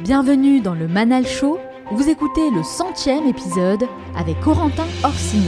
Bienvenue dans le Manal Show. Vous écoutez le centième épisode avec Corentin Orsini.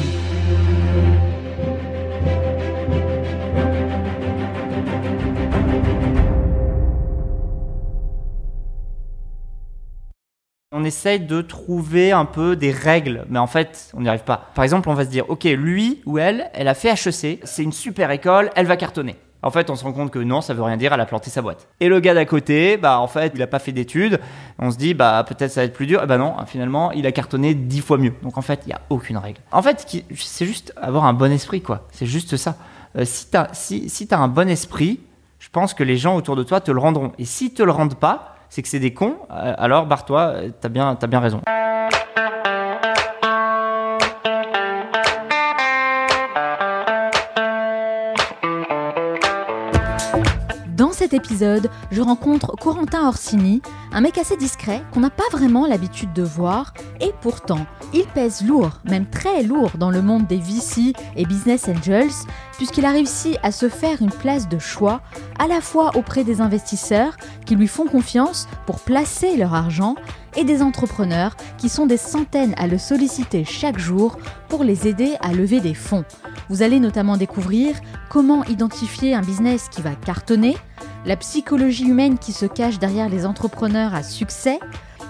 On essaye de trouver un peu des règles, mais en fait, on n'y arrive pas. Par exemple, on va se dire, ok, lui ou elle, elle a fait HEC, c'est une super école, elle va cartonner. En fait, on se rend compte que non, ça veut rien dire, elle a planté sa boîte. Et le gars d'à côté, bah en fait, il a pas fait d'études. On se dit, bah peut-être ça va être plus dur. Et bah non, finalement, il a cartonné dix fois mieux. Donc en fait, il y a aucune règle. En fait, c'est juste avoir un bon esprit, quoi. C'est juste ça. Euh, si tu as, si, si un bon esprit, je pense que les gens autour de toi te le rendront. Et s'ils te le rendent pas, c'est que c'est des cons, euh, alors barre-toi, t'as bien, as bien raison. Cet épisode, je rencontre Corentin Orsini, un mec assez discret qu'on n'a pas vraiment l'habitude de voir, et pourtant, il pèse lourd, même très lourd dans le monde des VC et Business Angels, puisqu'il a réussi à se faire une place de choix, à la fois auprès des investisseurs qui lui font confiance pour placer leur argent, et des entrepreneurs qui sont des centaines à le solliciter chaque jour pour les aider à lever des fonds. Vous allez notamment découvrir comment identifier un business qui va cartonner, la psychologie humaine qui se cache derrière les entrepreneurs à succès.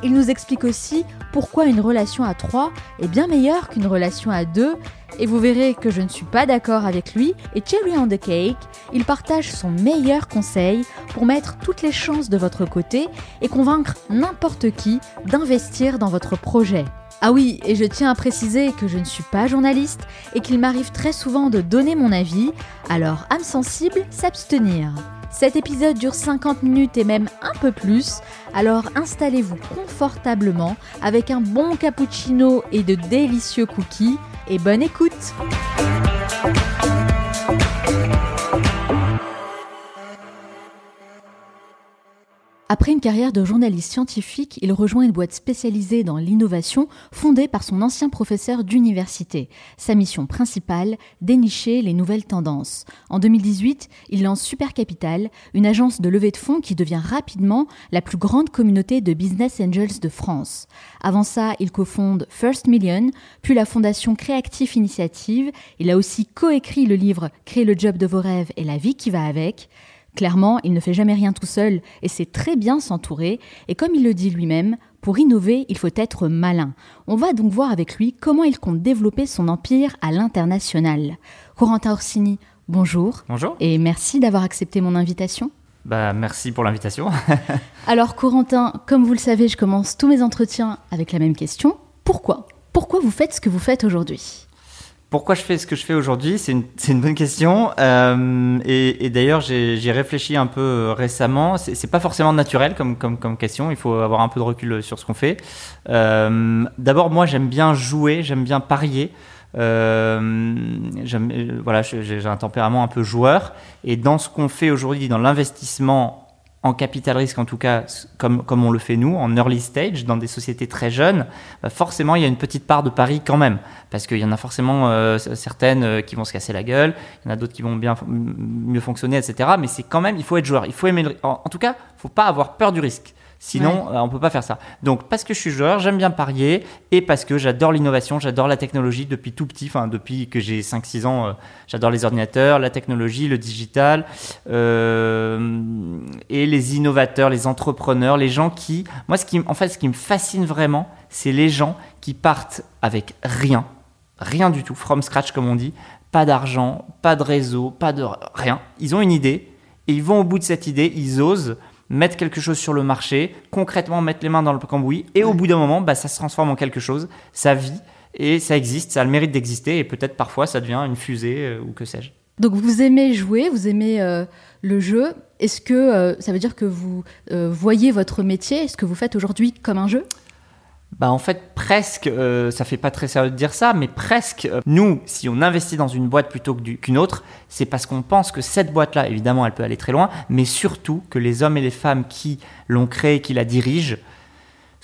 Il nous explique aussi pourquoi une relation à trois est bien meilleure qu'une relation à deux et vous verrez que je ne suis pas d'accord avec lui, et Cherry on the Cake, il partage son meilleur conseil pour mettre toutes les chances de votre côté et convaincre n'importe qui d'investir dans votre projet. Ah oui, et je tiens à préciser que je ne suis pas journaliste et qu'il m'arrive très souvent de donner mon avis, alors âme sensible, s'abstenir. Cet épisode dure 50 minutes et même un peu plus, alors installez-vous confortablement avec un bon cappuccino et de délicieux cookies et bonne écoute Après une carrière de journaliste scientifique, il rejoint une boîte spécialisée dans l'innovation fondée par son ancien professeur d'université. Sa mission principale, dénicher les nouvelles tendances. En 2018, il lance Super Capital, une agence de levée de fonds qui devient rapidement la plus grande communauté de business angels de France. Avant ça, il cofonde First Million, puis la fondation Creative Initiative. Il a aussi coécrit le livre Créer le job de vos rêves et la vie qui va avec. Clairement, il ne fait jamais rien tout seul et sait très bien s'entourer. Et comme il le dit lui-même, pour innover, il faut être malin. On va donc voir avec lui comment il compte développer son empire à l'international. Corentin Orsini, bonjour. Bonjour. Et merci d'avoir accepté mon invitation. Bah, merci pour l'invitation. Alors, Corentin, comme vous le savez, je commence tous mes entretiens avec la même question. Pourquoi? Pourquoi vous faites ce que vous faites aujourd'hui? Pourquoi je fais ce que je fais aujourd'hui C'est une, bonne question. Euh, et, d'ailleurs, j'ai réfléchi un peu euh, récemment. C'est pas forcément naturel comme, question. Il faut avoir un peu de recul sur ce qu'on fait. Euh, d'abord, moi, j'aime bien jouer, j'aime bien parier. voilà, j'ai un tempérament un peu joueur. Et dans ce qu'on fait aujourd'hui, dans l'investissement en capital risque, en tout cas comme, comme on le fait nous, en early stage, dans des sociétés très jeunes, bah, forcément il y a une petite part de pari quand même, parce qu'il y en a forcément euh, certaines euh, qui vont se casser la gueule, il y en a d'autres qui vont bien mieux fonctionner, etc. Mais c'est quand même, il faut être joueur, il faut aimer, en, en tout cas, faut pas avoir peur du risque. Sinon, euh, on peut pas faire ça. Donc, parce que je suis joueur, j'aime bien parier et parce que j'adore l'innovation, j'adore la technologie depuis tout petit, enfin, depuis que j'ai 5-6 ans, euh, j'adore les ordinateurs, la technologie, le digital euh, et les innovateurs, les entrepreneurs, les gens qui. Moi, ce qui, en fait, ce qui me fascine vraiment, c'est les gens qui partent avec rien, rien du tout, from scratch, comme on dit, pas d'argent, pas de réseau, pas de rien. Ils ont une idée et ils vont au bout de cette idée, ils osent mettre quelque chose sur le marché, concrètement mettre les mains dans le cambouis, et au bout d'un moment, bah, ça se transforme en quelque chose, ça vit, et ça existe, ça a le mérite d'exister, et peut-être parfois ça devient une fusée, euh, ou que sais-je. Donc vous aimez jouer, vous aimez euh, le jeu. Est-ce que euh, ça veut dire que vous voyez votre métier, est-ce que vous faites aujourd'hui comme un jeu? Bah en fait presque, euh, ça fait pas très sérieux de dire ça, mais presque. Euh, nous, si on investit dans une boîte plutôt qu'une autre, c'est parce qu'on pense que cette boîte-là, évidemment, elle peut aller très loin, mais surtout que les hommes et les femmes qui l'ont créée, qui la dirigent,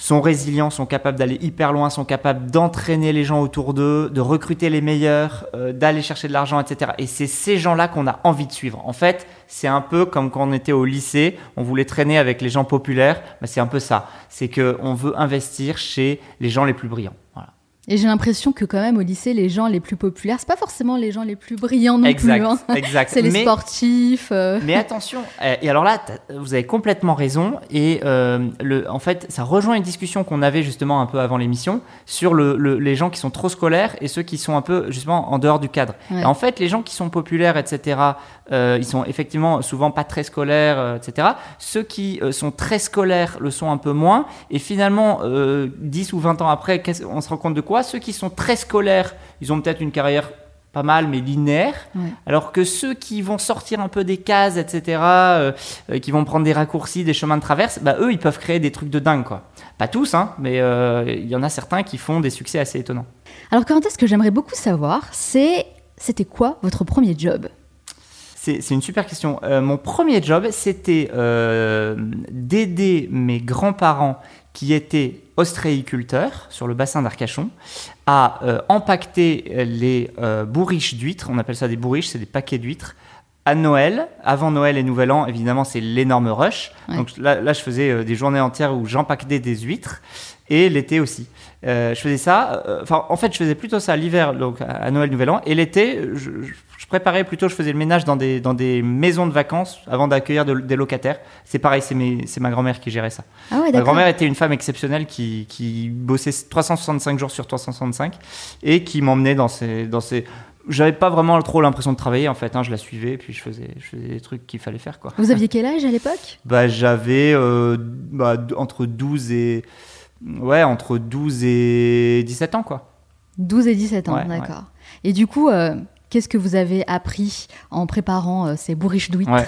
sont résilients, sont capables d'aller hyper loin, sont capables d'entraîner les gens autour d'eux, de recruter les meilleurs, euh, d'aller chercher de l'argent, etc. Et c'est ces gens-là qu'on a envie de suivre. En fait, c'est un peu comme quand on était au lycée, on voulait traîner avec les gens populaires. Bah, c'est un peu ça. C'est qu'on veut investir chez les gens les plus brillants. Et j'ai l'impression que quand même au lycée, les gens les plus populaires, c'est pas forcément les gens les plus brillants non exact, plus. Hein. Exact. c'est les Mais- sportifs. euh. Mais attention, euh, et alors là, vous avez complètement raison. Et euh, le, en fait, ça rejoint une discussion qu'on avait justement un peu avant l'émission sur le, le- les gens qui sont trop scolaires et ceux qui sont un peu justement en dehors du cadre. Ouais. Et en fait, les gens qui sont populaires, etc., euh, ils sont effectivement souvent pas très scolaires, euh, etc. Ceux qui sont très scolaires le sont un peu moins. Et finalement, euh, 10 ou 20 ans après, on se rend compte de quoi Ceux qui sont très scolaires, ils ont peut-être une carrière pas mal, mais linéaire. Ouais. Alors que ceux qui vont sortir un peu des cases, etc., euh, euh, qui vont prendre des raccourcis, des chemins de traverse, bah, eux, ils peuvent créer des trucs de dingue, quoi. Pas tous, hein, mais euh, il y en a certains qui font des succès assez étonnants. Alors Corentin, ce que j'aimerais beaucoup savoir, c'est c'était quoi votre premier job? C'est c'est une super question. Euh, mon premier job, c'était euh, d'aider mes grands-parents qui étaient ostréiculteurs sur le bassin d'Arcachon à euh, empaqueter les euh, bourriches d'huîtres. On appelle ça des bourriches, c'est des paquets d'huîtres. À Noël, avant Noël et Nouvel An, évidemment, c'est l'énorme rush. Ouais. Donc là, là, je faisais euh, des journées entières où j'empaquetais des huîtres et l'été aussi. Euh, je faisais ça. euh, Enfin, en fait, je faisais plutôt ça l'hiver, donc à- Noël, Nouvel An, et l'été, je, préparais plutôt, je faisais le ménage dans des dans des maisons de vacances avant d'accueillir de- des locataires. C'est pareil, c'est ma grand-mère qui gérait ça. Ah ouais, Ma grand-mère était une femme exceptionnelle qui, qui bossait 365 jours sur 365 et qui m'emmenait dans ces dans ces j'avais pas vraiment trop l'impression de travailler en fait, hein, je la suivais puis je faisais, je faisais des trucs qu'il fallait faire quoi. Vous aviez quel âge à l'époque? Bah, j'avais euh, bah, entre 12 et ouais, entre 12 et 17 ans quoi. 12 et 17 ans, Ouais, d'accord. Et du coup, euh, qu'est-ce que vous avez appris en préparant euh, ces bourriches d'huîtres Ouais.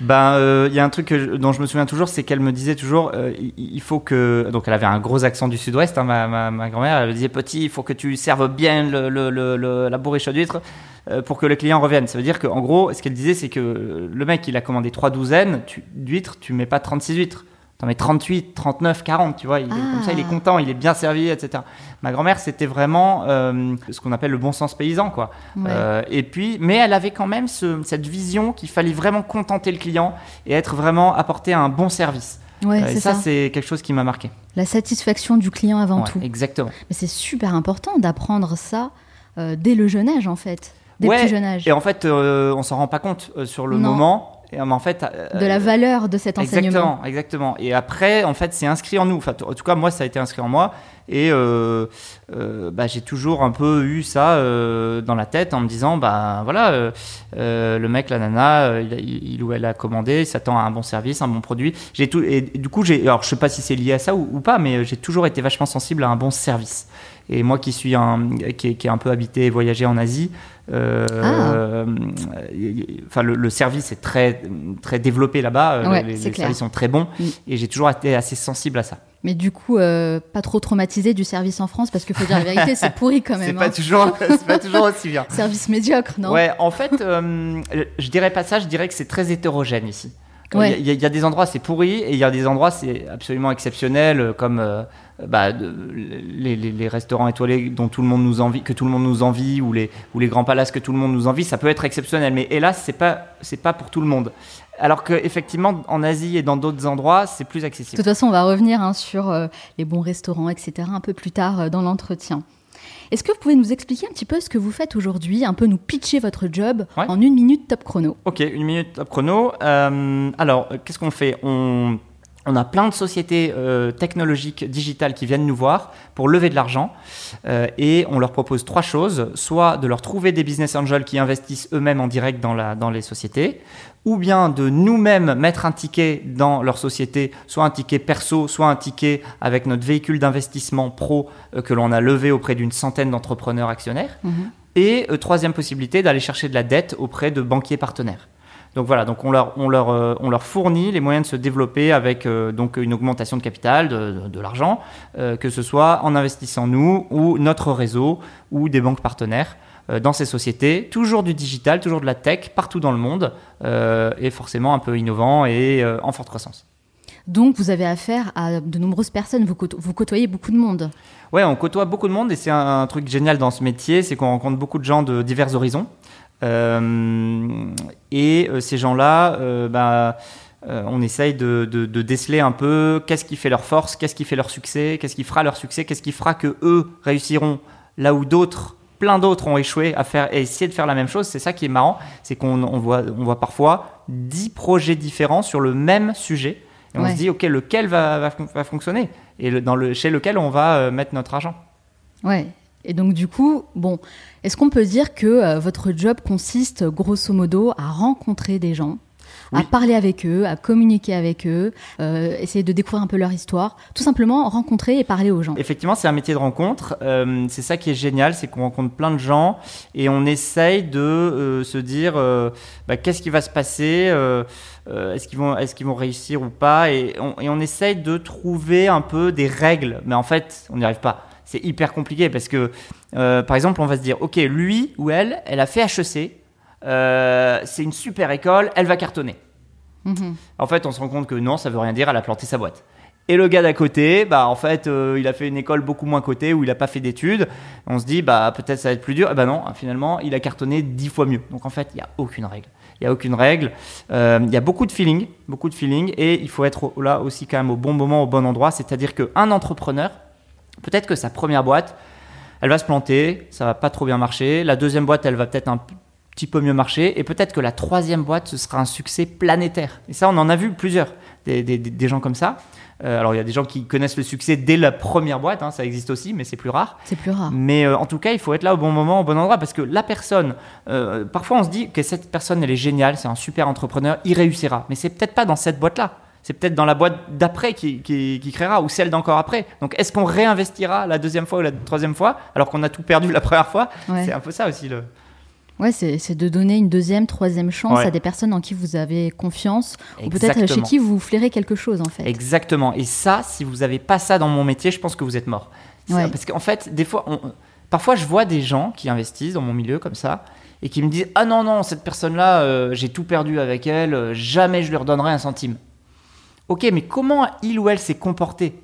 Ben, euh, il y a un truc que je- dont je me souviens toujours, c'est qu'elle me disait toujours, euh, il, faut que, donc elle avait un gros accent du sud-ouest, hein, ma, ma, ma grand-mère, elle me disait petit, il faut que tu serves bien le, le, le- le- la bourriche d'huîtres euh, pour que le client revienne. Ça veut dire qu'en gros, ce qu'elle disait, c'est que le mec, il a commandé trois douzaines d'huîtres, tu mets pas 36 huîtres. T'en mets 38, 39, 40, tu vois. Il est, Comme ça, il est Ah. content, il est bien servi, etc. Ma grand-mère, c'était vraiment euh, ce qu'on appelle le bon sens paysan, quoi. Ouais. Euh, et puis, mais elle avait quand même ce- cette vision qu'il fallait vraiment contenter le client et être vraiment apporter un bon service. Ouais, Euh, et c'est ça, ça. c'est quelque chose qui m'a marqué. La satisfaction du client avant Ouais, tout. Exactement. Mais c'est super important d'apprendre ça euh, dès le jeune âge, en fait. Dès le plus jeune âge. Et en fait, euh, on s'en rend pas compte euh, sur le Non. moment. Et, euh, mais en fait, euh, De la valeur de cet enseignement. Exactement, exactement. Et après, en fait, c'est inscrit en nous. Enfin, en tout cas, moi, ça a été inscrit en moi. Et euh, euh, bah, j'ai toujours un peu eu ça euh, dans la tête en me disant, bah voilà, euh, euh, le mec, la nana, euh, il, ou elle a commandé, il s'attend à un bon service, un bon produit. J'ai tout. Et du coup, j'ai. Alors, je sais pas si c'est lié à ça ou, ou pas, mais euh, j'ai toujours été vachement sensible à un bon service. Et moi, qui suis un, qui, est- qui est un peu habité et voyagé en Asie. euh, Ah. euh, enfin, le, le service est très très développé là-bas. euh, Ouais, les, c'est services sont très bons Mm. et j'ai toujours été assez sensible à ça. Mais du coup, euh, pas trop traumatisé du service en France, parce qu'il faut dire la vérité, c'est pourri quand C'est même. pas hein. toujours c'est pas toujours aussi bien. Service médiocre, non? Ouais, en fait, je dirais pas ça. Je dirais que c'est très hétérogène ici. Il Ouais. y, a- y des endroits c'est pourri et il y a des endroits c'est absolument exceptionnel euh, comme euh, bah, de- les, les- les restaurants étoilés dont tout le monde nous envie que tout le monde nous envie ou les ou les grands palaces que tout le monde nous envie ça peut être exceptionnel mais hélas c'est pas c'est pas pour tout le monde alors que effectivement en Asie et dans d'autres endroits c'est plus De accessible toute façon, on va revenir hein, sur euh, les bons restaurants, etc., un peu plus tard euh, dans l'entretien. Est-ce que vous pouvez nous expliquer un petit peu ce que vous faites aujourd'hui, un peu nous pitcher votre job Ouais. en une minute top chrono? Ok, une minute top chrono. Euh, alors, qu'est-ce qu'on fait? On, on a plein de sociétés euh, technologiques digitales qui viennent nous voir pour lever de l'argent euh, et on leur propose trois choses. Soit de leur trouver des business angels qui investissent eux-mêmes en direct dans, la, dans les sociétés, ou bien de nous-mêmes mettre un ticket dans leur société, soit un ticket perso, soit un ticket avec notre véhicule d'investissement pro euh, que l'on a levé auprès d'une centaine d'entrepreneurs actionnaires. Mhm. Et troisième possibilité, d'aller chercher de la dette auprès de banquiers partenaires. Donc voilà, donc on leur, on leur, euh, on leur fournit les moyens de se développer avec euh, donc une augmentation de capital, de, de- de l'argent, euh, que ce soit en investissant nous ou notre réseau ou des banques partenaires dans ces sociétés. Toujours du digital, toujours de la tech, partout dans le monde, et forcément un peu innovant et en forte croissance. Donc vous avez affaire à de nombreuses personnes, vous, vous côtoyez beaucoup de monde. Ouais, on côtoie beaucoup de monde et c'est un, truc génial dans ce métier, c'est qu'on rencontre beaucoup de gens de divers horizons. Euh, et euh, ces gens-là, euh, bah, on essaye de, de, déceler un peu qu'est-ce qui fait leur force, qu'est-ce qui fait leur succès, qu'est-ce qui fera leur succès, qu'est-ce qui fera que eux réussiront là où d'autres plein d'autres ont échoué à faire et essayer de faire la même chose. C'est ça qui est marrant, c'est qu'on on voit, on voit parfois 10 projets différents sur le même sujet. Et on se dit, OK, lequel va, va, fonctionner Et dans le, chez lequel on va euh, mettre notre argent. Ouais. Et donc, du coup, bon, est-ce qu'on peut dire que euh, votre job consiste, grosso modo, à rencontrer des gens à parler avec eux, à communiquer avec eux, euh, essayer de découvrir un peu leur histoire, tout simplement rencontrer et parler aux gens? Effectivement, c'est un métier de rencontre. Euh, c'est ça qui est génial, c'est qu'on rencontre plein de gens et on essaye de euh, se dire bah, qu'est-ce qui va se passer, est-ce qu'ils vont, est qu'ils vont réussir ou pas, et on, et on essaye de trouver un peu des règles, mais en fait, on n'y arrive pas c'est hyper compliqué parce que, par exemple, on va se dire, ok, lui ou elle, elle a fait HEC, euh, c'est une super école, elle va cartonner. Mhm. En fait, on se rend compte que non, ça veut rien dire, elle a planté sa boîte. Et le gars d'à côté, bah en fait, euh, il a fait une école beaucoup moins cotée où il n'a pas fait d'études. On se dit, bah peut-être ça va être plus dur. Et bah non, finalement, il a cartonné dix fois mieux. Donc en fait, il n'y a aucune règle. Il n'y a aucune règle. Euh, il y a beaucoup de feeling, beaucoup de feeling, et il faut être là aussi quand même au bon moment, au bon endroit. C'est-à-dire qu'un entrepreneur, peut-être que sa première boîte, elle va se planter, ça va pas trop bien marcher. La deuxième boîte, elle va peut-être un petit peu mieux marcher. Et peut-être que la troisième boîte, ce sera un succès planétaire. Et ça, on en a vu plusieurs, des, des, des gens comme ça. Euh, alors, il y a des gens qui connaissent le succès dès la première boîte, hein, ça existe aussi, mais c'est plus rare. C'est plus rare. Mais euh, en tout cas, il faut être là au bon moment, au bon endroit, parce que la personne, euh, parfois on se dit que cette personne, elle est géniale, c'est un super entrepreneur, il réussira. Mais c'est peut-être pas dans cette boîte-là. C'est peut-être dans la boîte d'après qui, qui, qui, créera, ou celle d'encore après. Donc, est-ce qu'on réinvestira la deuxième fois ou la troisième fois, alors qu'on a tout perdu la première fois? C'est un peu ça aussi le. Ouais, c'est de donner une deuxième, troisième chance à des personnes en qui vous avez confiance, ou peut-être chez qui vous flairez quelque chose en fait. Exactement. Et ça, si vous n'avez pas ça dans mon métier, je pense que vous êtes mort. Parce qu'en fait, des fois, parfois je vois des gens qui investissent dans mon milieu comme ça et qui me disent Ah non, non, cette personne-là, euh, j'ai tout perdu avec elle, euh, jamais je lui redonnerai un centime. Ok, mais comment il ou elle s'est comporté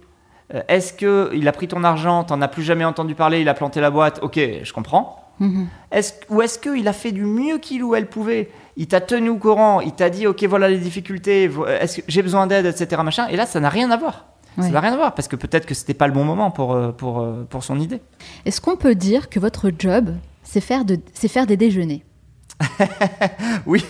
euh, Est-ce qu'il a pris ton argent, t'en as plus jamais entendu parler, il a planté la boîte? Ok, je comprends. Mhm. Est-ce, ou est-ce qu'il a fait du mieux qu'il ou elle pouvait? Il t'a tenu au courant, il t'a dit, ok, voilà les difficultés, est-ce que j'ai besoin d'aide, etc. Machin. Et là, ça n'a rien à voir. Ça n'a rien à voir parce que peut-être que c'était pas le bon moment pour, euh, pour, euh, pour son idée. Est-ce qu'on peut dire que votre job, c'est faire, de, c'est faire des déjeuners? oui,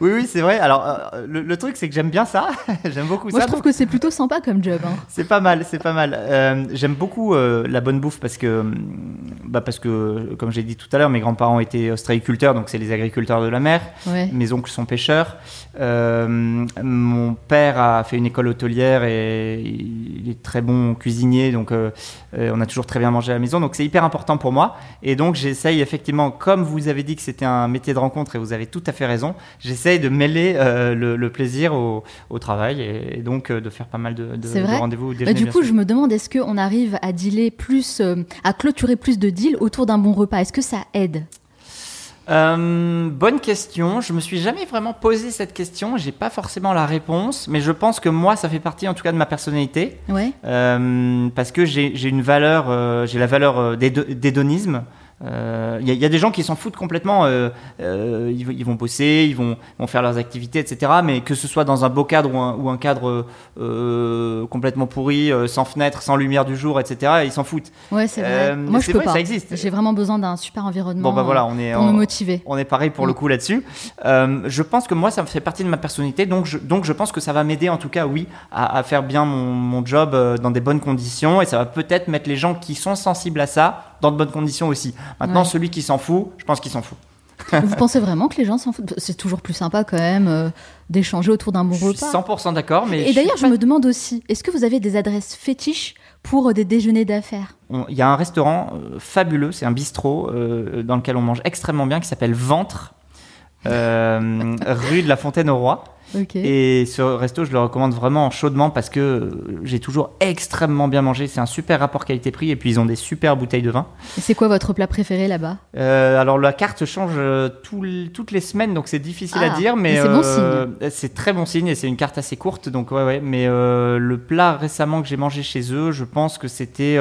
oui, oui, c'est vrai. Alors, euh, le, truc, c'est que j'aime bien ça. j'aime beaucoup ça. Moi, je trouve que c'est plutôt sympa comme job. Hein. C'est pas mal, c'est pas mal. Euh, j'aime beaucoup euh, la bonne bouffe parce que, bah parce que, comme j'ai dit tout à l'heure, mes grands-parents étaient ostréiculteurs, donc c'est les agriculteurs de la mer. Mes oncles sont pêcheurs. mon père a fait une école hôtelière et il est très bon cuisinier, donc on a toujours très bien mangé à la maison. Donc c'est hyper important pour moi. Et donc j'essaye effectivement, comme vous avez dit que c'était un métier de rencontre et vous avez tout à fait raison. J'essaye de mêler euh, le, plaisir au, travail et, donc euh, de faire pas mal de, de, rendez-vous. Bah, du coup, je me demande, est-ce qu'on arrive à dealer plus, euh, à clôturer plus de deals autour d'un bon repas? Est-ce que ça aide? Bonne question. Je me suis jamais vraiment posé cette question. J'ai pas forcément la réponse, mais je pense que moi, ça fait partie en tout cas de ma personnalité. Ouais. parce que j'ai une valeur, j'ai la valeur d'hédonisme. Il euh, y, a des gens qui s'en foutent complètement. Euh, euh, ils, vont bosser, ils vont, vont, faire leurs activités, etc. Mais que ce soit dans un beau cadre ou un, cadre complètement pourri, sans fenêtre, sans lumière du jour, etc. Ils s'en foutent. Ouais, c'est vrai. Moi, je peux pas. Ça existe. J'ai vraiment besoin d'un super environnement bon, bah, voilà, on est, pour me motiver. On est pareil pour le coup là-dessus. je pense que moi, ça fait partie de ma personnalité, donc je, donc je pense que ça va m'aider, en tout cas, oui, à, à faire bien mon, mon job dans des bonnes conditions, et ça va peut-être mettre les gens qui sont sensibles à ça dans de bonnes conditions aussi. Maintenant, celui qui s'en fout, je pense qu'il s'en fout. Vous pensez vraiment que les gens s'en foutent? C'est toujours plus sympa quand même euh, d'échanger autour d'un bon repas. Je suis 100% d'accord, mais. Et d'ailleurs, je me demande aussi, est-ce que vous avez des adresses fétiches pour euh, des déjeuners d'affaires? Il y a un restaurant euh, fabuleux, c'est un bistrot dans lequel on mange extrêmement bien, qui s'appelle Ventre, rue de la Fontaine au Roi. Et ce resto, je le recommande vraiment chaudement parce que j'ai toujours extrêmement bien mangé. C'est un super rapport qualité-prix et puis ils ont des super bouteilles de vin. C'est quoi votre plat préféré là-bas? Euh, alors la carte change euh, tout toutes les semaines, donc c'est difficile Ah, à dire, mais, mais c'est bon euh, c'est très bon signe et c'est une carte assez courte, donc ouais ouais. Mais euh, le plat récemment que j'ai mangé chez eux, je pense que c'était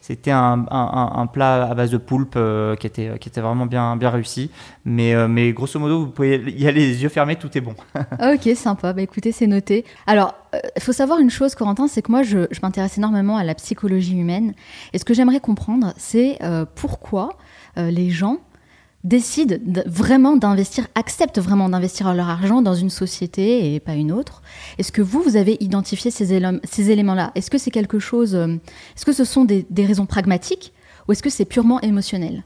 c'était un, un- un- un plat à base de poulpe qui était qui était vraiment bien bien réussi. Mais mais grosso modo, vous pouvez y aller les yeux fermés, tout est bon. Ah, Ok, sympa. Bah écoutez, c'est noté. Alors, il faut savoir une chose, Corentin, c'est que moi, je, m'intéresse énormément à la psychologie humaine. Et ce que j'aimerais comprendre, c'est euh, pourquoi euh, les gens décident de- vraiment d'investir, acceptent vraiment d'investir leur argent dans une société et pas une autre. Est-ce que vous, vous avez identifié ces, ces éléments-là? Est-ce que c'est quelque chose, euh, est-ce que ce sont des, des raisons pragmatiques ou est-ce que c'est purement émotionnel?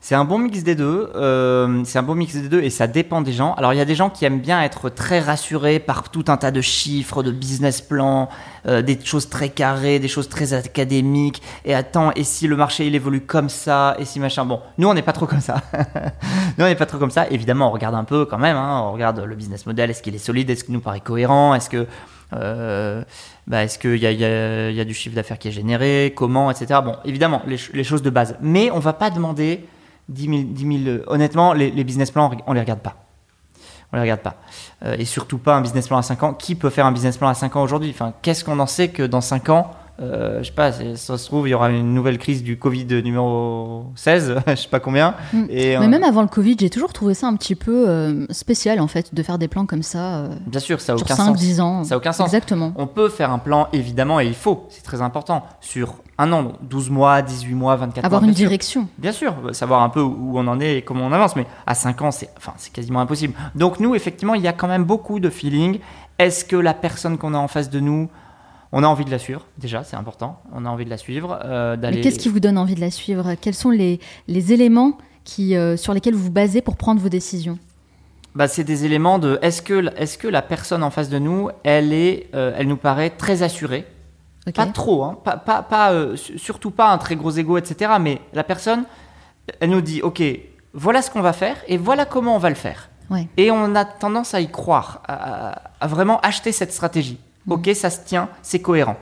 C'est un bon mix des deux. euh, c'est un bon mix des deux et ça dépend des gens. Alors il y a des gens qui aiment bien être très rassurés par tout un tas de chiffres, de business plans, euh, des choses très carrées, des choses très académiques. Et attends, et si le marché il évolue comme ça, et si machin. Bon, nous on n'est pas trop comme ça. nous on n'est pas trop comme ça. Évidemment, on regarde un peu quand même. hein. on regarde le business model. Est-ce qu'il est solide? Est-ce qu'il nous paraît cohérent? Est-ce que euh, bah, est-ce qu'il y y a- du chiffre d'affaires qui est généré? Comment Etc. Bon, évidemment, les, les choses de base. Mais on va pas demander 10 000, 10 000, euh, honnêtement, les, les business plans, on les regarde pas. On les regarde pas. Euh, et surtout pas un business plan à 5 ans. Qui peut faire un business plan à 5 ans aujourd'hui? Enfin, qu'est-ce qu'on en sait que dans 5 ans, euh, je sais pas, ça se trouve, il y aura une nouvelle crise du Covid numéro 16, je sais pas combien. Mm. Et, euh, Mais même avant le Covid, j'ai toujours trouvé ça un petit peu euh, spécial, en fait, de faire des plans comme ça euh, bien sûr, ça a sur aucun 5, sens. 10 ans. Ça a aucun sens. Exactement. On peut faire un plan, évidemment, et il faut, c'est très important, sur un an, donc 12 mois, 18 mois, 24 Avoir mois. une bien sûr. direction. Bien sûr, savoir un peu où on en est et comment on avance, mais à 5 ans, c'est enfin, c'est quasiment impossible. Donc nous, effectivement, il y a quand même beaucoup de feeling. Est-ce que la personne qu'on a en face de nous, on a envie de la suivre Déjà, c'est important. On a envie de la suivre, euh, d'aller. Mais qu'est-ce qui vous donne envie de la suivre? Quels sont les, les éléments qui, euh, sur lesquels vous vous basez pour prendre vos décisions? Bah, c'est des éléments de. Est-ce que, est que la personne en face de nous, elle est, euh, elle nous paraît très assurée? Pas trop, hein, pas, pas, pas, su- surtout pas un très gros ego, etc. Mais la personne, elle nous dit, ok, voilà ce qu'on va faire et voilà comment on va le faire. Ouais. Et on a tendance à y croire, à vraiment acheter cette stratégie. Ok, ça se tient, c'est cohérent.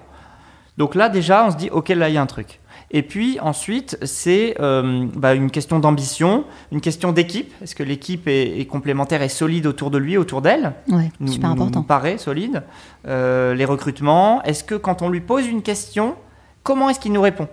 Donc là, déjà, on se dit, ok, là, il y a un truc. Et puis ensuite, c'est euh, bah, une question d'ambition, une question d'équipe. Est-ce que l'équipe est, est complémentaire et solide autour de lui, autour d'elle nous, super nous- important. nous paraît solide. Euh, les recrutements, est-ce que quand on lui pose une question, comment est-ce qu'il nous répond?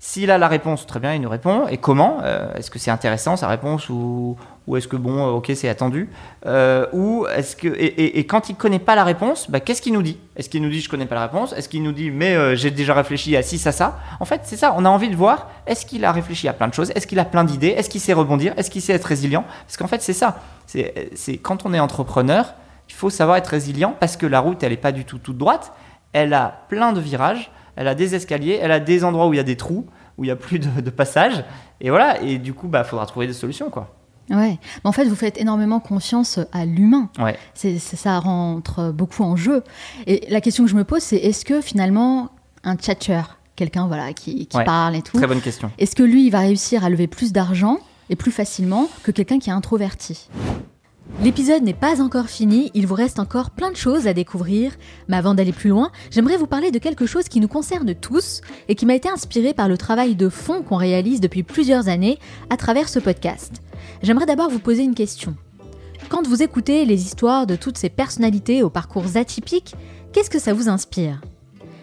S'il a la réponse, très bien, il nous répond. Et comment? Euh, Est-ce que c'est intéressant sa réponse ou, ou est-ce que bon, euh, ok, c'est attendu Euh, Ou est-ce que et, quand il connaît pas la réponse, bah, qu'est-ce qu'il nous dit? Est-ce qu'il nous dit je connais pas la réponse? Est-ce qu'il nous dit mais euh, j'ai déjà réfléchi à ci, ça, ça? En fait, c'est ça. On a envie de voir. Est-ce qu'il a réfléchi à plein de choses? Est-ce qu'il a plein d'idées? Est-ce qu'il sait rebondir? Est-ce qu'il sait être résilient? Parce qu'en fait, c'est ça. C'est quand on est entrepreneur, il faut savoir être résilient parce que la route, elle n'est pas du tout toute droite. Elle a plein de virages, elle a des escaliers, elle a des endroits où il y a des trous, où il n'y a plus de, passage. Et voilà, et du coup, il bah, faudra trouver des solutions. quoi. Ouais. Mais en fait, vous faites énormément confiance à l'humain. Ouais. C'est, ça rentre beaucoup en jeu. Et la question que je me pose, c'est est-ce que finalement, un tchatcher, quelqu'un voilà, qui, qui Ouais. parle et tout, Très bonne question. est-ce que lui, il va réussir à lever plus d'argent et plus facilement que quelqu'un qui est introverti? L'épisode n'est pas encore fini, il vous reste encore plein de choses à découvrir, mais avant d'aller plus loin, j'aimerais vous parler de quelque chose qui nous concerne tous et qui m'a été inspiré par le travail de fond qu'on réalise depuis plusieurs années à travers ce podcast. J'aimerais d'abord vous poser une question. Quand vous écoutez les histoires de toutes ces personnalités aux parcours atypiques, qu'est-ce que ça vous inspire?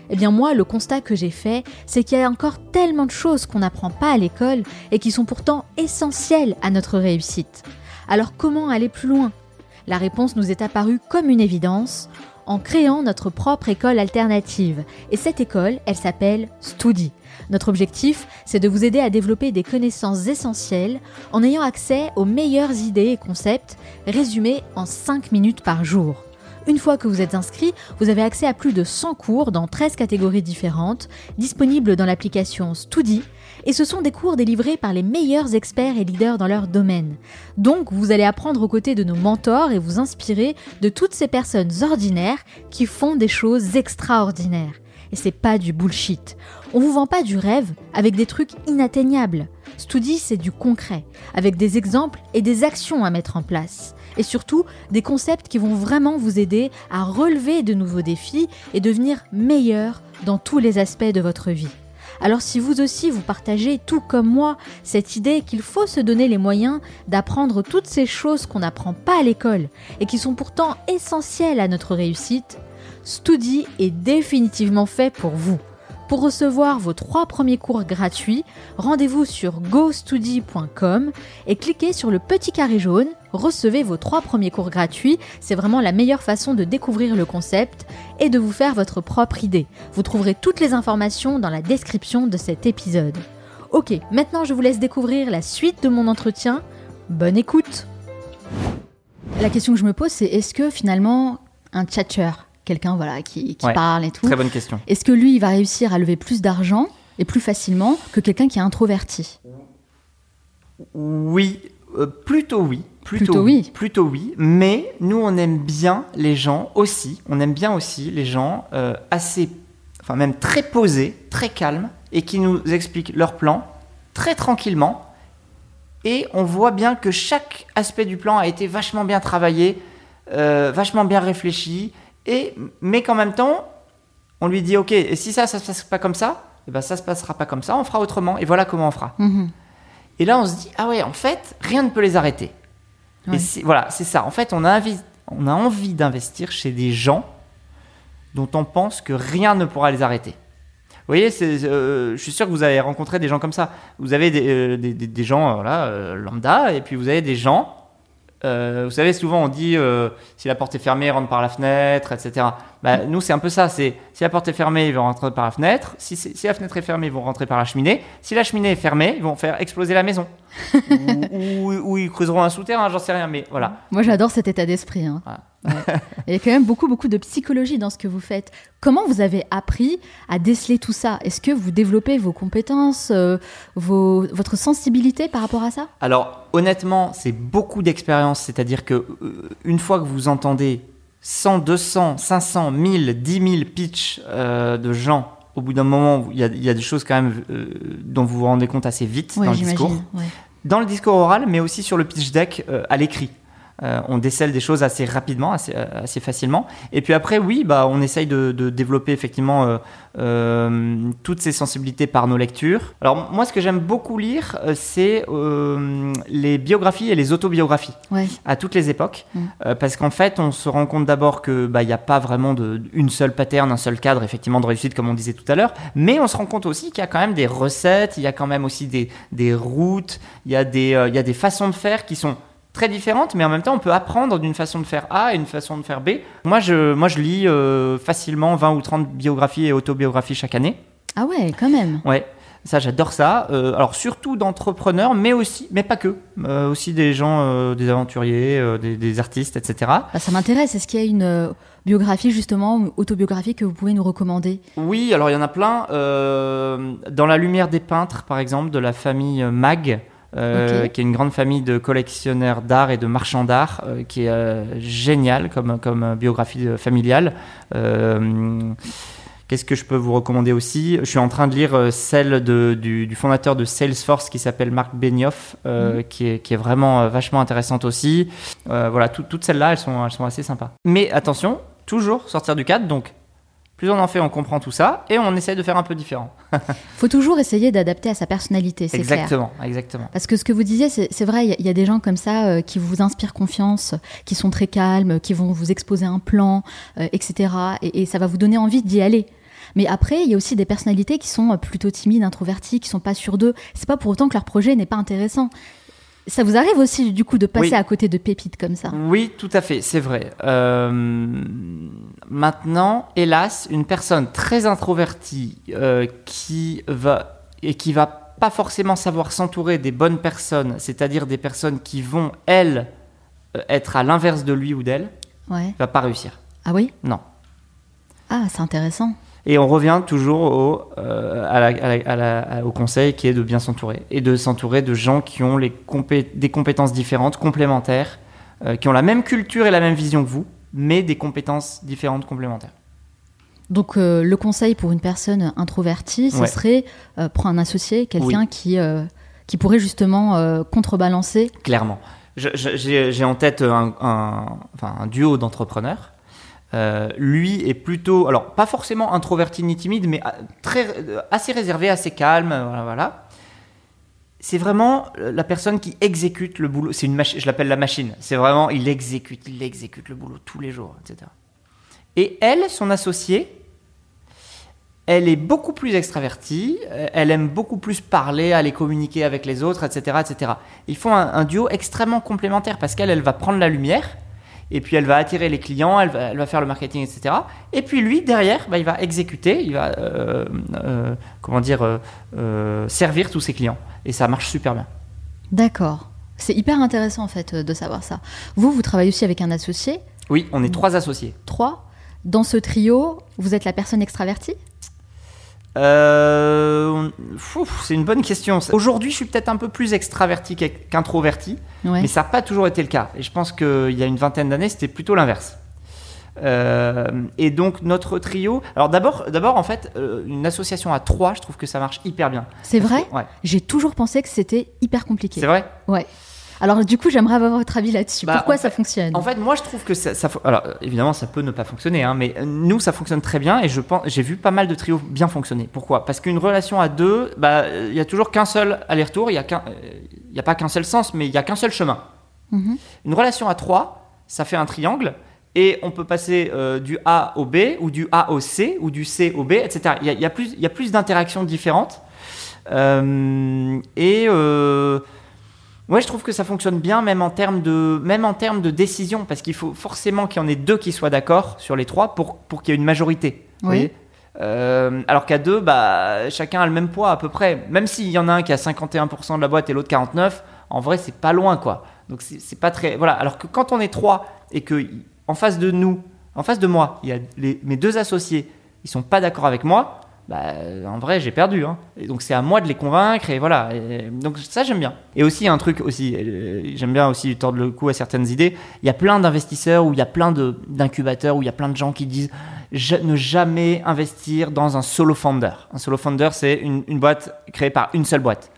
Eh bien moi, le constat que j'ai fait, c'est qu'il y a encore tellement de choses qu'on n'apprend pas à l'école et qui sont pourtant essentielles à notre réussite. Alors comment aller plus loin? La réponse nous est apparue comme une évidence en créant notre propre école alternative. Et cette école, elle s'appelle Studi. Notre objectif, c'est de vous aider à développer des connaissances essentielles en ayant accès aux meilleures idées et concepts résumés en 5 minutes par jour. Une fois que vous êtes inscrit, vous avez accès à plus de 100 cours dans 13 catégories différentes, disponibles dans l'application Studi, et ce sont des cours délivrés par les meilleurs experts et leaders dans leur domaine. Donc, vous allez apprendre aux côtés de nos mentors et vous inspirer de toutes ces personnes ordinaires qui font des choses extraordinaires. Et c'est pas du bullshit. On vous vend pas du rêve avec des trucs inatteignables. Studi, c'est du concret, avec des exemples et des actions à mettre en place. et surtout des concepts qui vont vraiment vous aider à relever de nouveaux défis et devenir meilleur dans tous les aspects de votre vie. Alors si vous aussi vous partagez tout comme moi cette idée qu'il faut se donner les moyens d'apprendre toutes ces choses qu'on n'apprend pas à l'école et qui sont pourtant essentielles à notre réussite, Studi est définitivement fait pour vous. Pour recevoir vos trois premiers cours gratuits, rendez-vous sur gostudi.com et cliquez sur le petit carré jaune. Recevez vos trois premiers cours gratuits. C'est vraiment la meilleure façon de découvrir le concept et de vous faire votre propre idée. Vous trouverez toutes les informations dans la description de cet épisode. Ok, maintenant je vous laisse découvrir la suite de mon entretien. Bonne écoute La question que je me pose, c'est est-ce que finalement un tchatcher, quelqu'un voilà, qui, qui Ouais. parle et tout, Très bonne question. est-ce que lui, il va réussir à lever plus d'argent et plus facilement que quelqu'un qui est introverti? Oui, euh, plutôt oui. Plutôt oui. Plutôt oui. Mais nous, on aime bien les gens aussi. On aime bien aussi les gens euh, assez, enfin même très posés, très calmes, et qui nous expliquent leur plan très tranquillement. Et on voit bien que chaque aspect du plan a été vachement bien travaillé, euh, vachement bien réfléchi, et mais qu'en même temps, on lui dit ok, et si ça, ça se passe pas comme ça, eh ben ça se passera pas comme ça, on fera autrement, et voilà comment on fera. Mhm. Et là, on se dit, ah ouais, en fait, rien ne peut les arrêter. Ouais. Et voilà, c'est ça. En fait, on a, envie- on a envie d'investir chez des gens dont on pense que rien ne pourra les arrêter. Vous voyez, euh, je suis sûr que vous avez rencontré des gens comme ça. Vous avez des, euh, des- des- des gens euh, euh, lambda, et puis vous avez des gens. Euh, vous savez, souvent on dit euh, si la porte est fermée, rentre par la fenêtre, etc. Bah, nous, c'est un peu ça. C'est si la porte est fermée, ils vont rentrer par la fenêtre. Si, si la fenêtre est fermée, ils vont rentrer par la cheminée. Si la cheminée est fermée, ils vont faire exploser la maison. Ou, ou- ou ils creuseront un souterrain, j'en sais rien. Mais voilà. Moi, j'adore cet état d'esprit. hein. Ah. Ouais. Il y a quand même beaucoup, beaucoup de psychologie dans ce que vous faites. Comment vous avez appris à déceler tout ça? Est-ce que vous développez vos compétences, euh, vos- votre sensibilité par rapport à ça? Alors, honnêtement, c'est beaucoup d'expérience. C'est-à-dire que euh, une fois que vous entendez 100, 200, 500, 1000, 10 000 pitchs euh, de gens, au bout d'un moment, il y, a, il y a des choses quand même euh, dont vous vous rendez compte assez vite Ouais, dans le discours. ouais. Dans le discours oral, mais aussi sur le pitch deck euh, à l'écrit. Euh, on décèle des choses assez rapidement, assez, euh, assez facilement. Et puis après, oui, bah, on essaye de, de développer effectivement euh, euh, toutes ces sensibilités par nos lectures. Alors moi, ce que j'aime beaucoup lire, euh, c'est euh, les biographies et les autobiographies Ouais. à toutes les époques, Mm. Euh, parce qu'en fait, on se rend compte d'abord que bah, il n'y a pas vraiment de, une seule pattern, un seul cadre effectivement de réussite comme on disait tout à l'heure, mais on se rend compte aussi qu'il y a quand même des recettes, il y a quand même aussi des, des routes, il y, a des, il y a des façons de faire qui sont très différentes, mais en même temps, on peut apprendre d'une façon de faire A et une façon de faire B. Moi, je, moi, je lis euh, facilement 20 ou 30 biographies et autobiographies chaque année. Ah ouais, quand même. Ouais, ça j'adore ça. Euh, alors surtout d'entrepreneurs, mais aussi, mais pas que, Euh, aussi des gens, euh, des aventuriers, des, des artistes, etc. Bah, ça m'intéresse. Est-ce qu'il y a une biographie, justement, ou autobiographie que vous pouvez nous recommander? Oui, alors il y en a plein. Dans la lumière des peintres, par exemple, de la famille Mag. Euh, qui est une grande famille de collectionneurs d'art et de marchands d'art, euh, qui est euh, génial comme, comme biographie familiale. Euh, Qu'est-ce que je peux vous recommander aussi? Je suis en train de lire celle de- du, du fondateur de Salesforce qui s'appelle Marc Benioff, euh, qui, est, qui est vraiment vachement intéressante aussi. Euh, voilà, tout- toutes celles-là, elles sont, elles sont assez sympas. Mais attention, toujours sortir du cadre, donc plus on en fait, on comprend tout ça, et on essaie de faire un peu différent. faut toujours essayer d'adapter à sa personnalité, c'est clair. Exactement, exactement. Parce que ce que vous disiez, c'est vrai, il y a- il y, a des gens comme ça euh, qui vous inspirent confiance, qui sont très calmes, qui vont vous exposer un plan, euh, etc. Et, et ça va vous donner envie d'y aller. Mais après, il y a aussi des personnalités qui sont euh, plutôt timides, introverties, qui sont pas sûres d'eux. C'est pas pour autant que leur projet n'est pas intéressant. Ça vous arrive aussi, du coup, de passer Oui. à côté de pépites comme ça? Oui, tout à fait, c'est vrai. Euh, maintenant, hélas, une personne très introvertie euh, qui va et qui va pas forcément savoir s'entourer des bonnes personnes, c'est-à-dire des personnes qui vont elles euh, être à l'inverse de lui ou d'elle, Ouais. va pas réussir. Ah oui? Non. Ah, c'est intéressant. Et on revient toujours au, euh, à la- à la- à la- à- au conseil qui est de bien s'entourer et de s'entourer de gens qui ont les compé- des compétences différentes, complémentaires, euh, qui ont la même culture et la même vision que vous, mais des compétences différentes, complémentaires. Donc, euh, le conseil pour une personne introvertie, ce Ouais. serait prendre un associé, quelqu'un qui, qui pourrait justement contrebalancer. Clairement. J'ai j'ai en tête un, un- enfin, un duo d'entrepreneurs. Euh, lui est plutôt, alors pas forcément introverti ni timide, mais très, euh, assez réservé, assez calme. euh, Voilà. C'est vraiment la personne qui exécute le boulot. C'est une machine. Je l'appelle la machine. C'est vraiment, il exécute, il exécute le boulot tous les jours, etc. Et elle, son associée, elle est beaucoup plus extravertie, elle aime beaucoup plus parler, aller communiquer avec les autres, etc. etc. Ils font un, un duo extrêmement complémentaire parce qu'elle, elle va prendre la lumière, et puis elle va attirer les clients, elle va, elle va faire le marketing, etc. Et puis lui, derrière, bah, il va exécuter, il va, euh, euh, comment dire, euh, servir tous ses clients. Et ça marche super bien. D'accord. C'est hyper intéressant en fait de savoir ça. Vous, vous travaillez aussi avec un associé, Oui, on est trois associés. trois? Dans ce trio, vous êtes la personne extravertie? Euh, c'est une bonne question. Aujourd'hui, je suis peut-être un peu plus extraverti qu'introverti. Ouais. Mais ça n'a pas toujours été le cas. Et je pense qu'il y a une vingtaine d'années, c'était plutôt l'inverse. Euh, et donc notre trio. Alors d'abord, d'abord en fait, euh, une association à trois, je trouve que ça marche hyper bien. C'est vrai que- Ouais. J'ai toujours pensé que c'était hyper compliqué. C'est vrai. Ouais. Alors du coup, j'aimerais avoir votre avis là-dessus. Bah, Pourquoi en ça fonctionne? En fait, moi, je trouve que ça. alors évidemment, ça peut ne pas fonctionner, hein, mais euh, nous, ça fonctionne très bien. Et je pense, j'ai vu pas mal de trios bien fonctionner. Pourquoi? Parce qu'une relation à deux, bah, il y a toujours qu'un seul aller-retour. Il y a qu'un, euh, il y a pas qu'un seul sens, mais il y a qu'un seul chemin. Mhm. Une relation à trois, ça fait un triangle. Et on peut passer euh, du A au B, ou du A au C, ou du C au B, etc. Il y a, il y a plus, il y a plus d'interactions différentes. Euh, et euh, ouais, je trouve que ça fonctionne bien, même en termes de, même en termes de décision, parce qu'il faut forcément qu'il y en ait deux qui soient d'accord sur les trois pour, pour qu'il y ait une majorité. vous Oui. voyez Euh, alors qu'à deux, bah, chacun a le même poids à peu près. Même s'il y en a un qui a 51% de la boîte et l'autre 49%, en vrai, c'est pas loin, quoi. Donc c'est pas très. Voilà. Alors que quand on est trois et que en face de nous, en face de moi, il y a les- mes deux associés, ils sont pas d'accord avec moi, bah, en vrai, j'ai perdu. hein. Et donc c'est à moi de les convaincre et voilà. Donc ça, j'aime bien. Et aussi un truc aussi, j'aime bien aussi tordre le cou à certaines idées. Il y a plein d'investisseurs ou il y a plein d'incubateurs où il y a plein de gens qui disent ne jamais investir dans un solo founder. Un solo founder, c'est une, une boîte créée par une seule boîte.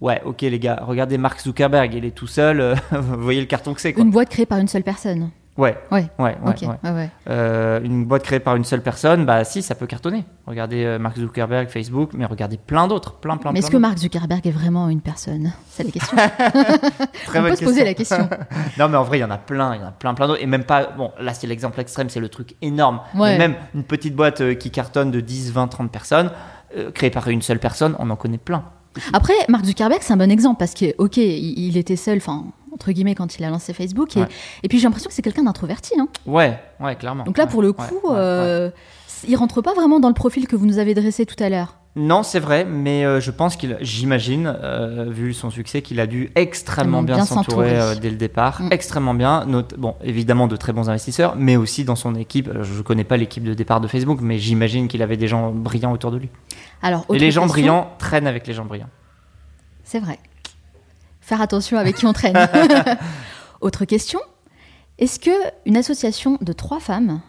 Ouais, ok les gars, regardez Mark Zuckerberg, il est tout seul, euh, vous voyez le carton que c'est. Une boîte créée par une seule personne. Ouais, Ouais. ouais. Euh, une boîte créée par une seule personne, bah si, ça peut cartonner. Regardez euh, Mark Zuckerberg, Facebook, mais regardez plein d'autres, plein, plein, Mais est-ce que. Mark Zuckerberg est vraiment une personne? C'est la question. Très On peut se poser question. la question. Non, mais en vrai, il y en a plein, il y en a plein, plein d'autres. Et même pas, bon, là, c'est l'exemple extrême, c'est le truc énorme. Ouais. Mais même une petite boîte euh, qui cartonne de 10, 20, 30 personnes, euh, créée par une seule personne, on en connaît plein. Après, Mark Zuckerberg, c'est un bon exemple parce que, ok, il, il était seul, enfin, entre guillemets, quand il a lancé Facebook. Et, Ouais. et puis j'ai l'impression que c'est quelqu'un d'introverti. hein. Ouais, ouais, clairement. Donc là, Ouais, pour le coup, ouais, euh, il rentre pas vraiment dans le profil que vous nous avez dressé tout à l'heure? Non, c'est vrai, mais euh, je pense qu'il, j'imagine, euh, vu son succès, qu'il a dû extrêmement Extrêmement bien, bien s'entourer euh, dès le départ, Mm. extrêmement bien. Bon, évidemment de très bons investisseurs, mais aussi dans son équipe. Je ne connais pas l'équipe de départ de Facebook, mais j'imagine qu'il avait des gens brillants autour de lui. Alors, Et les gens question- brillants traînent avec les gens brillants. C'est vrai. Faire attention avec qui on traîne. Autre question. Est-ce que une association de trois femmes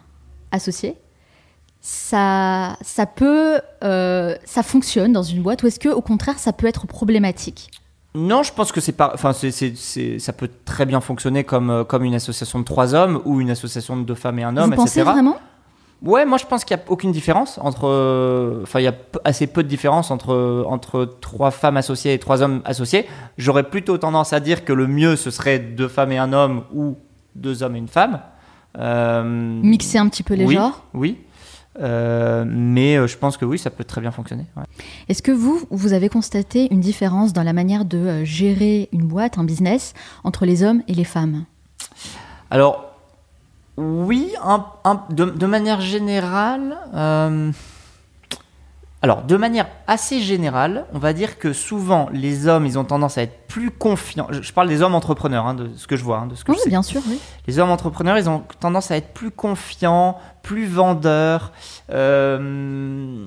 associées, ça, ça peut, euh, ça fonctionne dans une boîte ou est-ce que au contraire ça peut être problématique? Non, je pense que c'est pas. Enfin, c'est, c'est- c'est- ça peut très bien fonctionner comme, euh, comme une association de trois hommes ou une association de deux femmes et un homme, Vous pensez etc. vraiment? Ouais, moi je pense qu'il n'y a aucune différence entre. euh, Enfin, il y a assez peu de différence entre, entre trois femmes associées et trois hommes associés. J'aurais plutôt tendance à dire que le mieux ce serait deux femmes et un homme ou deux hommes et une femme. Euh, Mixer un petit peu les oui, genres Oui. Euh, mais euh, je pense que oui, ça peut très bien fonctionner. ouais. Est-ce que vous, vous avez constaté une différence dans la manière de euh, gérer une boîte, un business, entre les hommes et les femmes? Alors, oui, un- un- de, de manière générale. euh, alors, de manière assez générale, on va dire que souvent, les hommes, ils ont tendance à être plus confiants. Je, je parle des hommes entrepreneurs, hein, de ce que je vois, hein, de ce que Oui, je sais. bien sûr, oui. Les hommes entrepreneurs, ils ont tendance à être plus confiants, plus vendeurs. euh,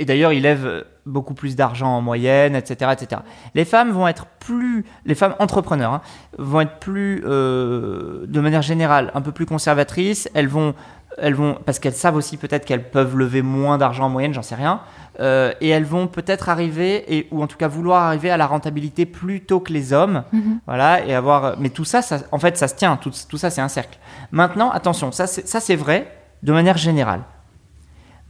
et d'ailleurs, ils lèvent beaucoup plus d'argent en moyenne, etc., etc. Les femmes vont être plus, les femmes entrepreneurs hein, vont être plus, euh, de manière générale, un peu plus conservatrices. Elles vont, elles vont, parce qu'elles savent aussi peut-être qu'elles peuvent lever moins d'argent en moyenne, j'en sais rien. euh, et elles vont peut-être arriver, et, ou en tout cas vouloir arriver à la rentabilité plus tôt que les hommes. Mhm. Voilà, et avoir. Mais tout ça, ça en fait, ça se tient. Tout, tout ça, c'est un cercle. Maintenant, attention, ça, c'est vrai de manière générale.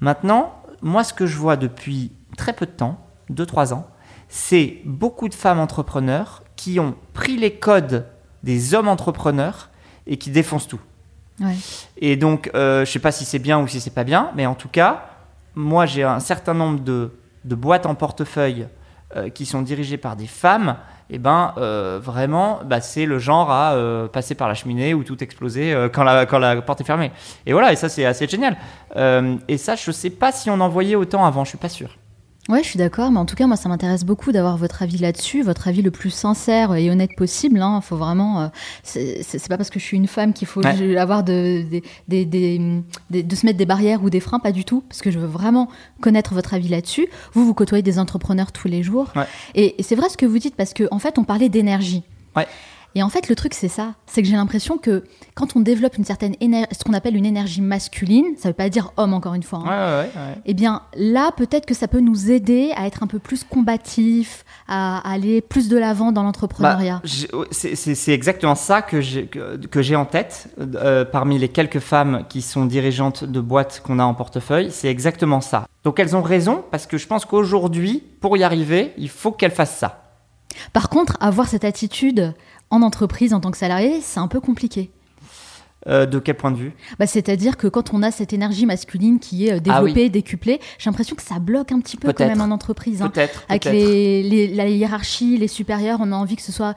Maintenant, moi, ce que je vois depuis très peu de temps, 2-3 ans, c'est beaucoup de femmes entrepreneurs qui ont pris les codes des hommes entrepreneurs et qui défoncent tout. Ouais. Et donc, euh, je sais pas si c'est bien ou si c'est pas bien, mais en tout cas, moi j'ai un certain nombre de, de boîtes en portefeuille euh, qui sont dirigées par des femmes. Et ben euh, vraiment, bah, c'est le genre à euh, passer par la cheminée ou tout exploser quand, la, quand la porte est fermée. Et voilà, et ça c'est assez génial. Et ça, je sais pas si on en voyait autant avant, je suis pas sûr. Ouais, je suis d'accord, mais en tout cas, moi, ça m'intéresse beaucoup d'avoir votre avis là-dessus, votre avis le plus sincère et honnête possible. Hein. Faut vraiment, euh, c'est pas parce que je suis une femme qu'il faut Ouais. avoir de, des- de se mettre des barrières ou des freins, pas du tout, parce que je veux vraiment connaître votre avis là-dessus. Vous, vous côtoyez des entrepreneurs tous les jours, Ouais. et, et c'est vrai ce que vous dites parce que en fait, on parlait d'énergie. Ouais. Et en fait, le truc, c'est ça. C'est que j'ai l'impression que quand on développe une certaine énergie, ce qu'on appelle une énergie masculine, ça veut pas dire homme encore une fois, hein, Ouais, ouais, eh bien là, peut-être que ça peut nous aider à être un peu plus combatif, à aller plus de l'avant dans l'entrepreneuriat. Bah, c'est- exactement ça que j'ai que, que en tête euh, parmi les quelques femmes qui sont dirigeantes de boîtes qu'on a en portefeuille. C'est exactement ça. Donc elles ont raison parce que je pense qu'aujourd'hui, pour y arriver, il faut qu'elles fassent ça. Par contre, avoir cette attitude en entreprise, en tant que salarié, c'est un peu compliqué. Euh, de quel point de vue? Bah, C'est-à-dire que quand on a cette énergie masculine qui est euh, Ah développée, décuplée, j'ai l'impression que ça bloque un petit peu quand même en entreprise. hein. Peut-être. Avec les, les- la hiérarchie, les supérieurs, on a envie que ce soit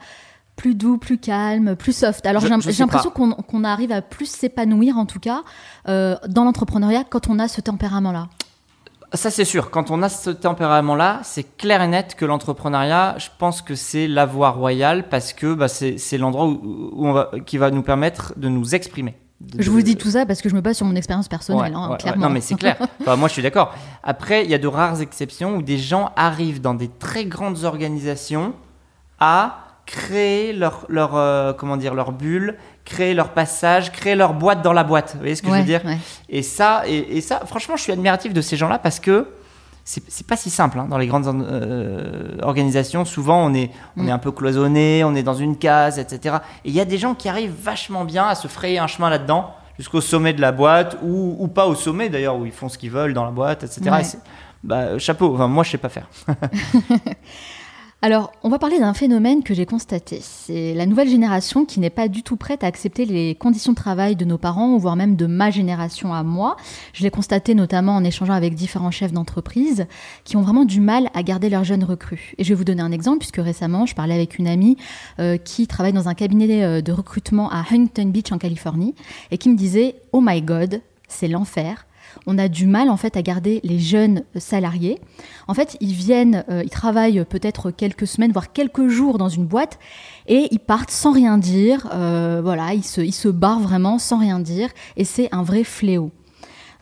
plus doux, plus calme, plus soft. Alors j'ai l'impression qu'on qu'on arrive à plus s'épanouir, en tout cas, euh, dans l'entrepreneuriat quand on a ce tempérament-là. Ça, c'est sûr. Quand on a ce tempérament-là, c'est clair et net que l'entrepreneuriat, je pense que c'est la voie royale parce que bah, c'est l'endroit où, où on va, qui va nous permettre de nous exprimer. De- Je vous dis tout ça parce que je me base sur mon expérience personnelle, Ouais, hein, ouais, ouais. clairement. Non, mais c'est clair. Enfin, moi, je suis d'accord. Après, il y a de rares exceptions où des gens arrivent dans des très grandes organisations à créer leur, leur euh, comment dire, leur bulle, créer leur passage, créer leur boîte dans la boîte. Vous voyez ce que je veux dire ouais. Et ça, et, et ça, franchement, je suis admiratif de ces gens-là parce que c'est pas si simple hein, dans les grandes euh, organisations. Souvent, on est, on Mm. est un peu cloisonné, on est dans une case, etc. Et il y a des gens qui arrivent vachement bien à se frayer un chemin là-dedans jusqu'au sommet de la boîte ou, ou pas au sommet d'ailleurs où ils font ce qu'ils veulent dans la boîte, etc. Ouais. Et c'est- bah, chapeau. Enfin, moi, je sais pas faire. Alors, on va parler d'un phénomène que j'ai constaté. C'est la nouvelle génération qui n'est pas du tout prête à accepter les conditions de travail de nos parents, voire même de ma génération à moi. Je l'ai constaté notamment en échangeant avec différents chefs d'entreprise qui ont vraiment du mal à garder leurs jeunes recrues. Et je vais vous donner un exemple, puisque récemment, je parlais avec une amie euh, qui travaille dans un cabinet euh, de recrutement à Huntington Beach en Californie, et qui me disait, Oh my God, c'est l'enfer. On a du mal en fait à garder les jeunes salariés. En fait, ils viennent, euh, ils travaillent peut-être quelques semaines, voire quelques jours dans une boîte, et ils partent sans rien dire. euh, voilà, ils se, ils se barrent vraiment sans rien dire, et c'est un vrai fléau.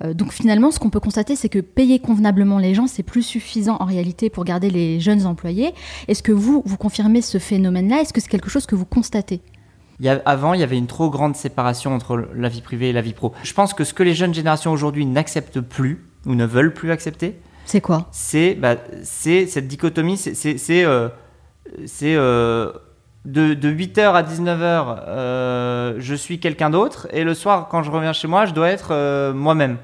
Euh, donc finalement, ce qu'on peut constater, c'est que payer convenablement les gens, c'est plus suffisant en réalité pour garder les jeunes employés. Est-ce que vous, vous confirmez ce phénomène-là? Est-ce que c'est quelque chose que vous constatez? Il y a- avant, il y avait une trop grande séparation entre la vie privée et la vie pro. Je pense que ce que les jeunes générations aujourd'hui n'acceptent plus ou ne veulent plus accepter, C'est quoi? c'est bah, c'est cette dichotomie, c'est- euh, euh, de, de 8h à 19h, euh, je suis quelqu'un d'autre, et le soir, quand je reviens chez moi, je dois être euh, moi-même.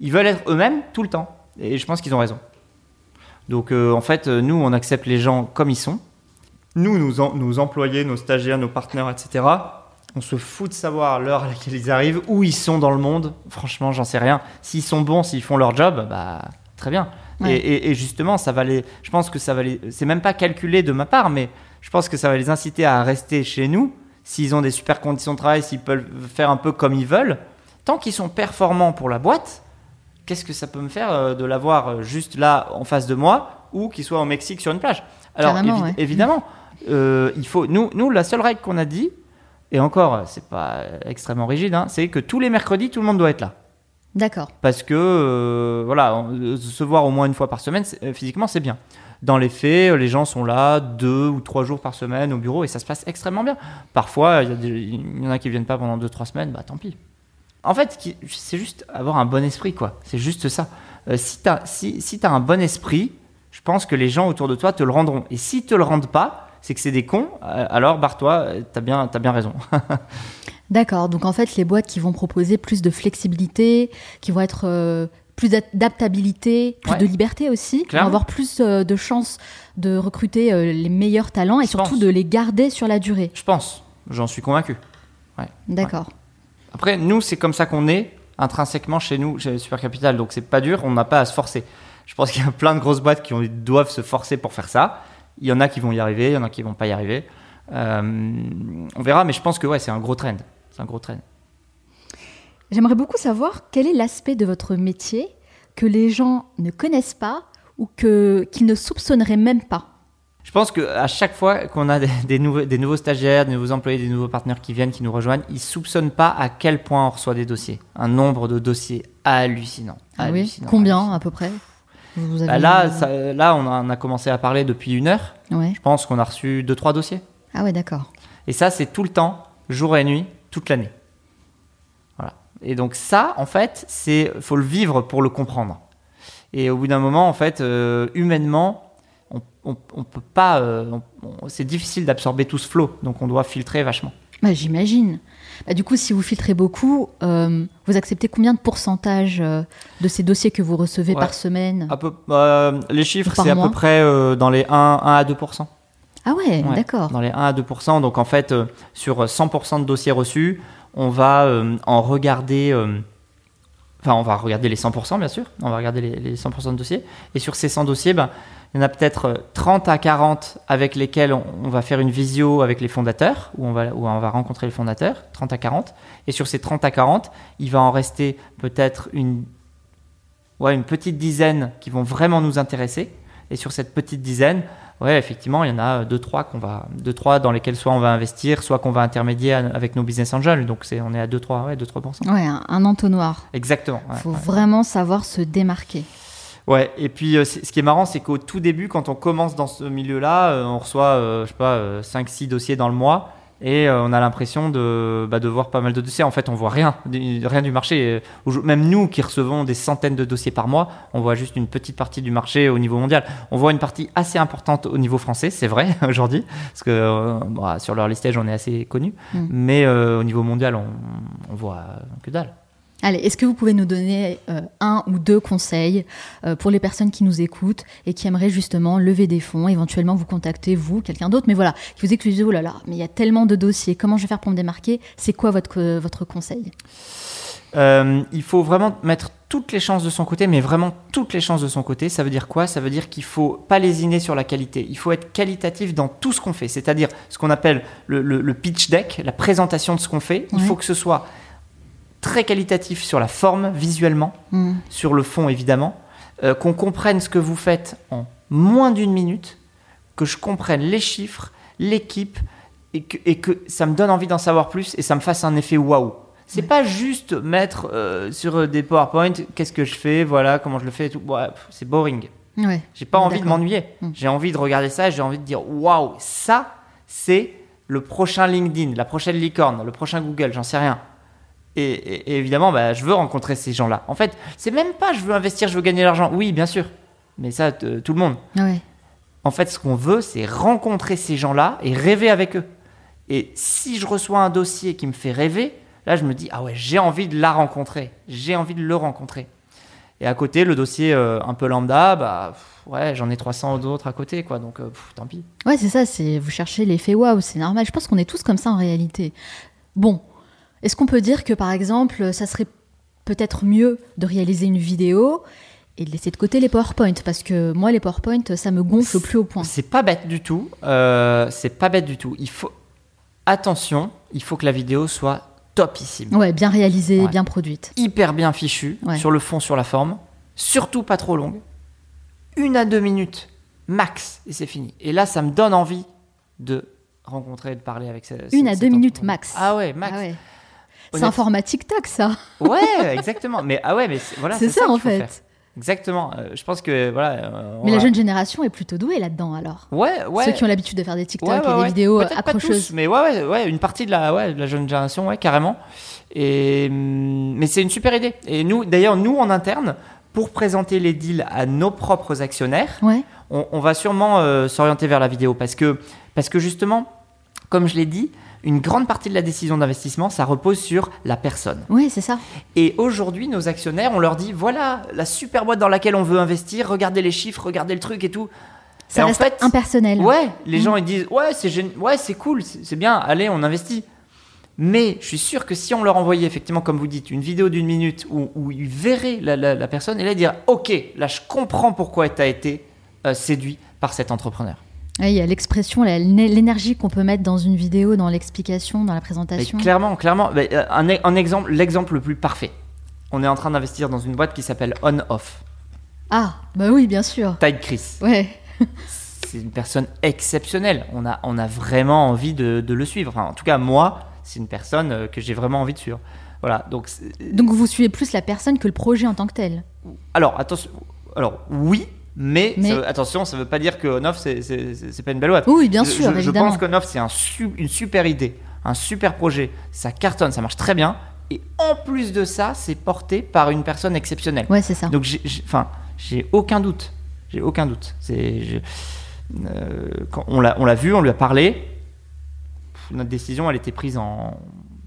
Ils veulent être eux-mêmes tout le temps, et je pense qu'ils ont raison. Donc en fait, nous, on accepte les gens comme ils sont. Nous, nos, em- nos employés, nos stagiaires, nos partenaires, etc., on se fout de savoir l'heure à laquelle ils arrivent, où ils sont dans le monde. Franchement, j'en sais rien. S'ils sont bons, s'ils font leur job, bah très bien. Ouais. Et, et- et justement, ça va les. Je pense que ça va les. C'est même pas calculé de ma part, mais je pense que ça va les inciter à rester chez nous s'ils ont des super conditions de travail, s'ils peuvent faire un peu comme ils veulent. Tant qu'ils sont performants pour la boîte, qu'est-ce que ça peut me faire euh, de l'avoir euh, juste là en face de moi ou qu'il soit au Mexique sur une plage? Alors Carrément, évi- ouais. évidemment, euh, il faut. Nous, nous, la seule règle qu'on a dit, et encore, c'est pas extrêmement rigide, hein, c'est que tous les mercredis, tout le monde doit être là D'accord. parce que euh, voilà, on- euh, se voir au moins une fois par semaine, physiquement, c'est bien. Dans les faits, les gens sont là deux ou trois jours par semaine au bureau et ça se passe extrêmement bien. Parfois, il y, a des- il y en a qui viennent pas pendant deux trois semaines, bah tant pis. En fait, c'est juste avoir un bon esprit, quoi. C'est juste ça. euh, si tu as, si, si t'as un bon esprit, je pense que les gens autour de toi te le rendront. Et s'ils te le rendent pas, c'est que c'est des cons, euh, alors barre-toi, tu as bien, t'as bien raison. D'accord, donc en fait, les boîtes qui vont proposer plus de flexibilité, qui vont être euh, plus d'adaptabilité, plus Ouais. de liberté aussi, vont avoir plus euh, de chances de recruter euh, les meilleurs talents et Je surtout pense. de les garder sur la durée. je pense, j'en suis convaincu. D'accord. Après, nous, c'est comme ça qu'on est, intrinsèquement chez nous, chez Super Capital. Donc, c'est pas dur, on n'a pas à se forcer. Je pense qu'il y a plein de grosses boîtes qui doivent se forcer pour faire ça. Il y en a qui vont y arriver, il y en a qui vont pas y arriver. Euh, on verra, mais je pense que ouais, c'est un gros trend. C'est un gros trend. J'aimerais beaucoup savoir quel est l'aspect de votre métier que les gens ne connaissent pas ou que qu'ils ne soupçonneraient même pas. Je pense qu'à chaque fois qu'on a des, des nouveaux, des nouveaux stagiaires, des nouveaux employés, des nouveaux partenaires qui viennent, qui nous rejoignent, ils soupçonnent pas à quel point on reçoit des dossiers. Un nombre de dossiers hallucinant. Ah oui hallucinant, Combien à peu près? Vous avez Bah là, ça- là, on en a commencé à parler depuis une heure. Ouais. Je pense qu'on a reçu deux, trois dossiers. Ah ouais, d'accord. Et ça, c'est tout le temps, jour et nuit, toute l'année. Voilà. Et donc ça, en fait, c'est faut le vivre pour le comprendre. Et au bout d'un moment, en fait, euh, humainement, on, on, on peut pas. euh, c'est difficile d'absorber tout ce flot, donc on doit filtrer vachement. Bah, J'imagine. Bah, du coup, si vous filtrez beaucoup, euh, vous acceptez combien de pourcentage euh, de ces dossiers que vous recevez Ouais. par semaine À peu, euh, les chiffres, c'est à peu près euh, dans les 1, 1 à 2 Ah ouais, Ouais, d'accord. Dans les 1 à 2 Donc en fait, euh, sur 100% de dossiers reçus, on va euh, en regarder. euh, Enfin, on va regarder les 100%, bien sûr. On va regarder les, les 100% de dossiers. Et sur ces 100 dossiers, ben, il y en a peut-être euh, 30 à 40 avec lesquels on, on va faire une visio avec les fondateurs, où on, va, où on va rencontrer les fondateurs, 30 à 40. Et sur ces 30 à 40, il va en rester peut-être une, ouais, une petite dizaine qui vont vraiment nous intéresser. Et sur cette petite dizaine, ouais, effectivement, il y en a deux, trois qu'on va, deux, trois dans lesquels soit on va investir, soit qu'on va intermédier avec nos business angels. Donc c'est, on est à 2, 3, ouais, 2, 3%. Ouais, un, entonnoir. Exactement. Il ouais, faut ouais. vraiment savoir se démarquer. Ouais, et puis euh, ce qui est marrant, c'est qu'au tout début, quand on commence dans ce milieu-là, euh, on reçoit, euh, je sais pas, 5-6 dossiers dans le mois. Et on a l'impression de, bah, de voir pas mal de dossiers. En fait, on voit rien, du- rien du marché. Même nous qui recevons des centaines de dossiers par mois, on voit juste une petite partie du marché au niveau mondial. On voit une partie assez importante au niveau français, c'est vrai aujourd'hui, parce que bah, sur leur listage, on est assez connu. Mm. Mais au niveau mondial, on, on voit que dalle. Allez, est-ce que vous pouvez nous donner euh, un ou deux conseils euh, pour les personnes qui nous écoutent et qui aimeraient justement lever des fonds, éventuellement vous contacter, vous, quelqu'un d'autre, mais voilà, qui vous éclusez, oh là là, mais il y a tellement de dossiers, comment je vais faire pour me démarquer? C'est quoi votre, euh, votre conseil? Euh, il faut vraiment mettre toutes les chances de son côté, mais vraiment toutes les chances de son côté. Ça veut dire quoi? Ça veut dire qu'il faut pas lésiner sur la qualité. Il faut être qualitatif dans tout ce qu'on fait, c'est-à-dire ce qu'on appelle le, le- le pitch deck, la présentation de ce qu'on fait. Il Ouais. faut que ce soit très qualitatif sur la forme, visuellement, Hmm. sur le fond évidemment, euh, qu'on comprenne ce que vous faites en moins d'une minute, que je comprenne les chiffres, l'équipe, et que, et que ça me donne envie d'en savoir plus et ça me fasse un effet waouh. C'est pas juste mettre euh, sur des PowerPoint qu'est-ce que je fais, voilà comment je le fais et tout. Ouais, c'est boring. Ouais. J'ai pas envie de m'ennuyer. Mm. J'ai envie de regarder ça et j'ai envie de dire waouh, ça c'est le prochain LinkedIn, la prochaine licorne, le prochain Google, j'en sais rien. Et, et- et évidemment, bah, je veux rencontrer ces gens-là. En fait, c'est même pas je veux investir, je veux gagner de l'argent. Oui, bien sûr. Mais ça, t- tout le monde. Ouais. En fait, ce qu'on veut, c'est rencontrer ces gens-là et rêver avec eux. Et si je reçois un dossier qui me fait rêver, là, je me dis, ah ouais, j'ai envie de la rencontrer. J'ai envie de le rencontrer. Et à côté, le dossier euh, un peu lambda, bah, pff, ouais, j'en ai 300 d'autres à côté, quoi. Donc, euh, pff, tant pis. Ouais, c'est ça, c'est vous cherchez l'effet waouh, c'est normal. Je pense qu'on est tous comme ça en réalité. Bon, est-ce qu'on peut dire que par exemple, ça serait peut-être mieux de réaliser une vidéo et de laisser de côté les PowerPoint? Parce que moi les PowerPoint ça me gonfle au plus haut point. C'est pas bête du tout. euh, c'est pas bête du tout. Il faut. Attention, il faut que la vidéo soit topissime. Ouais, bien réalisée, Ouais. bien produite. hyper bien fichue, Ouais. sur le fond, sur la forme, surtout pas trop longue, une à deux minutes max, et c'est fini. Et là, ça me donne envie de rencontrer et de parler avec ce, ce- Une à deux minutes max. Ah ouais, max. Ah ouais. C'est un format TikTok ça. Ouais, exactement. Mais ah ouais, mais c'est- voilà, c'est ça, en fait. faire. Exactement. Euh, je pense que voilà. euh, Mais la jeune génération est plutôt douée là-dedans alors. Ouais, ouais. Ceux qui ont l'habitude de faire des TikTok Ouais, et ouais, des ouais. vidéos accrocheuses. tous, mais ouais, ouais, ouais, une partie de la, ouais, de la jeune génération, ouais, carrément. Et, hum, mais c'est une super idée. Et nous, d'ailleurs, nous en interne, pour présenter les deals à nos propres actionnaires, Ouais. on, on va sûrement euh, s'orienter vers la vidéo parce que, parce que justement, comme je l'ai dit, une grande partie de la décision d'investissement, ça repose sur la personne. Oui, c'est ça. Et aujourd'hui, nos actionnaires, on leur dit voilà la super boîte dans laquelle on veut investir, regardez les chiffres, regardez le truc et tout. Ça Et en reste fait, impersonnel. Ouais, les Mm. gens ils disent ouais c'est gén- ouais c'est cool, c'est bien, allez on investit. Mais je suis sûr que si on leur envoyait effectivement, comme vous dites, une vidéo d'une minute où, où ils verraient la, la- la personne et là ils diraient ok, là je comprends pourquoi tu as été euh, séduit par cet entrepreneur. Il y a l'expression, l'énergie qu'on peut mettre dans une vidéo, dans l'explication, dans la Mais présentation. clairement, clairement, euh, un, un exemple, l'exemple le plus parfait. On est en train d'investir dans une boîte qui s'appelle On Off. Ah, bah oui, bien sûr. Tide Chris. Ouais. c'est une personne exceptionnelle. On a, on a vraiment envie de, de le suivre. Enfin, en tout cas, moi, c'est une personne euh, que j'ai vraiment envie de suivre. Voilà. Donc, Donc vous suivez plus la personne que le projet en tant que tel. alors attention. Alors oui, mais, Mais- ça veut- attention, ça veut pas dire que On-Off c'est pas une belle boîte. Oui, bien Je- sûr, je, je évidemment. pense qu'On-Off c'est un une super idée, un super projet. Ça cartonne, ça marche très bien. Et en plus de ça, c'est porté par une personne exceptionnelle. Ouais, c'est ça. Donc, j'ai- j'ai- enfin, j'ai aucun doute. J'ai aucun doute. C'est, je- euh, quand on l'a, vu, on lui a parlé. Pff, Notre décision, elle était prise en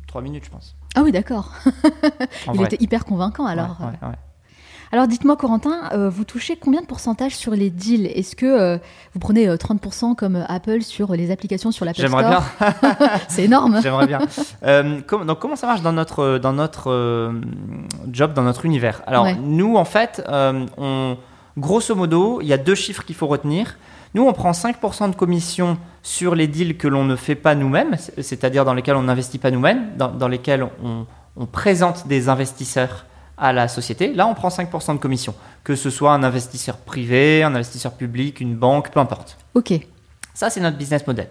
3 minutes, je pense. Ah oui, d'accord. Il vrai. était hyper convaincant alors. Ouais, ouais, ouais. Alors dites-moi, Corentin, euh, vous touchez combien de pourcentage sur les deals? Est-ce que euh, vous prenez euh, 30% comme euh, Apple sur les applications sur l'Apple Store? J'aimerais bien. C'est énorme. J'aimerais bien. Euh, com- donc, comment ça marche dans notre, dans notre job, dans notre univers? Alors, Ouais. nous, en fait, on, grosso modo, il y a deux chiffres qu'il faut retenir. Nous, on prend 5% de commission sur les deals que l'on ne fait pas nous-mêmes, c'est- c'est-à-dire dans lesquels on n'investit pas nous-mêmes, dans, dans lesquels on, on présente des investisseurs à la société. Là, on prend 5% de commission, que ce soit un investisseur privé, un investisseur public, une banque, peu importe. Ok. Ça, c'est notre business model.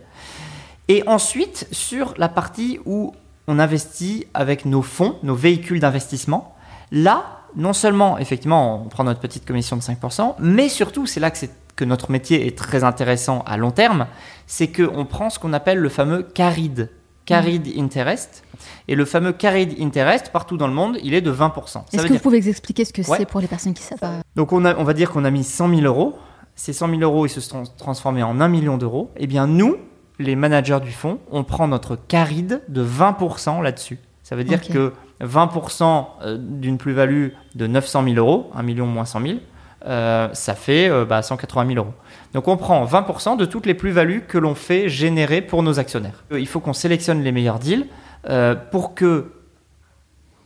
Et ensuite, sur la partie où on investit avec nos fonds, nos véhicules d'investissement, là, non seulement, effectivement, on prend notre petite commission de 5%, mais surtout, c'est là que, que notre métier est très intéressant à long terme, c'est qu'on prend ce qu'on appelle le fameux carried, carried interest. Et le fameux carried interest, partout dans le monde, il est de 20%. Ça Est-ce que dire vous pouvez expliquer ce que Ouais. c'est pour les personnes qui savent pas donc on, a- on va dire qu'on a mis 100 000 euros. Ces 100 000 euros, ils se sont transformés en 1 million d'euros. Eh bien nous, les managers du fonds, on prend notre caride de 20% là-dessus. Ça veut dire Ok. que 20% euh, d'une plus-value de 900 000 euros, 1 million moins 100 000, euh, ça fait euh, bah, 180 000 euros. Donc on prend 20% de toutes les plus-values que l'on fait générer pour nos actionnaires. Euh, Il faut qu'on sélectionne les meilleurs deals euh, pour que,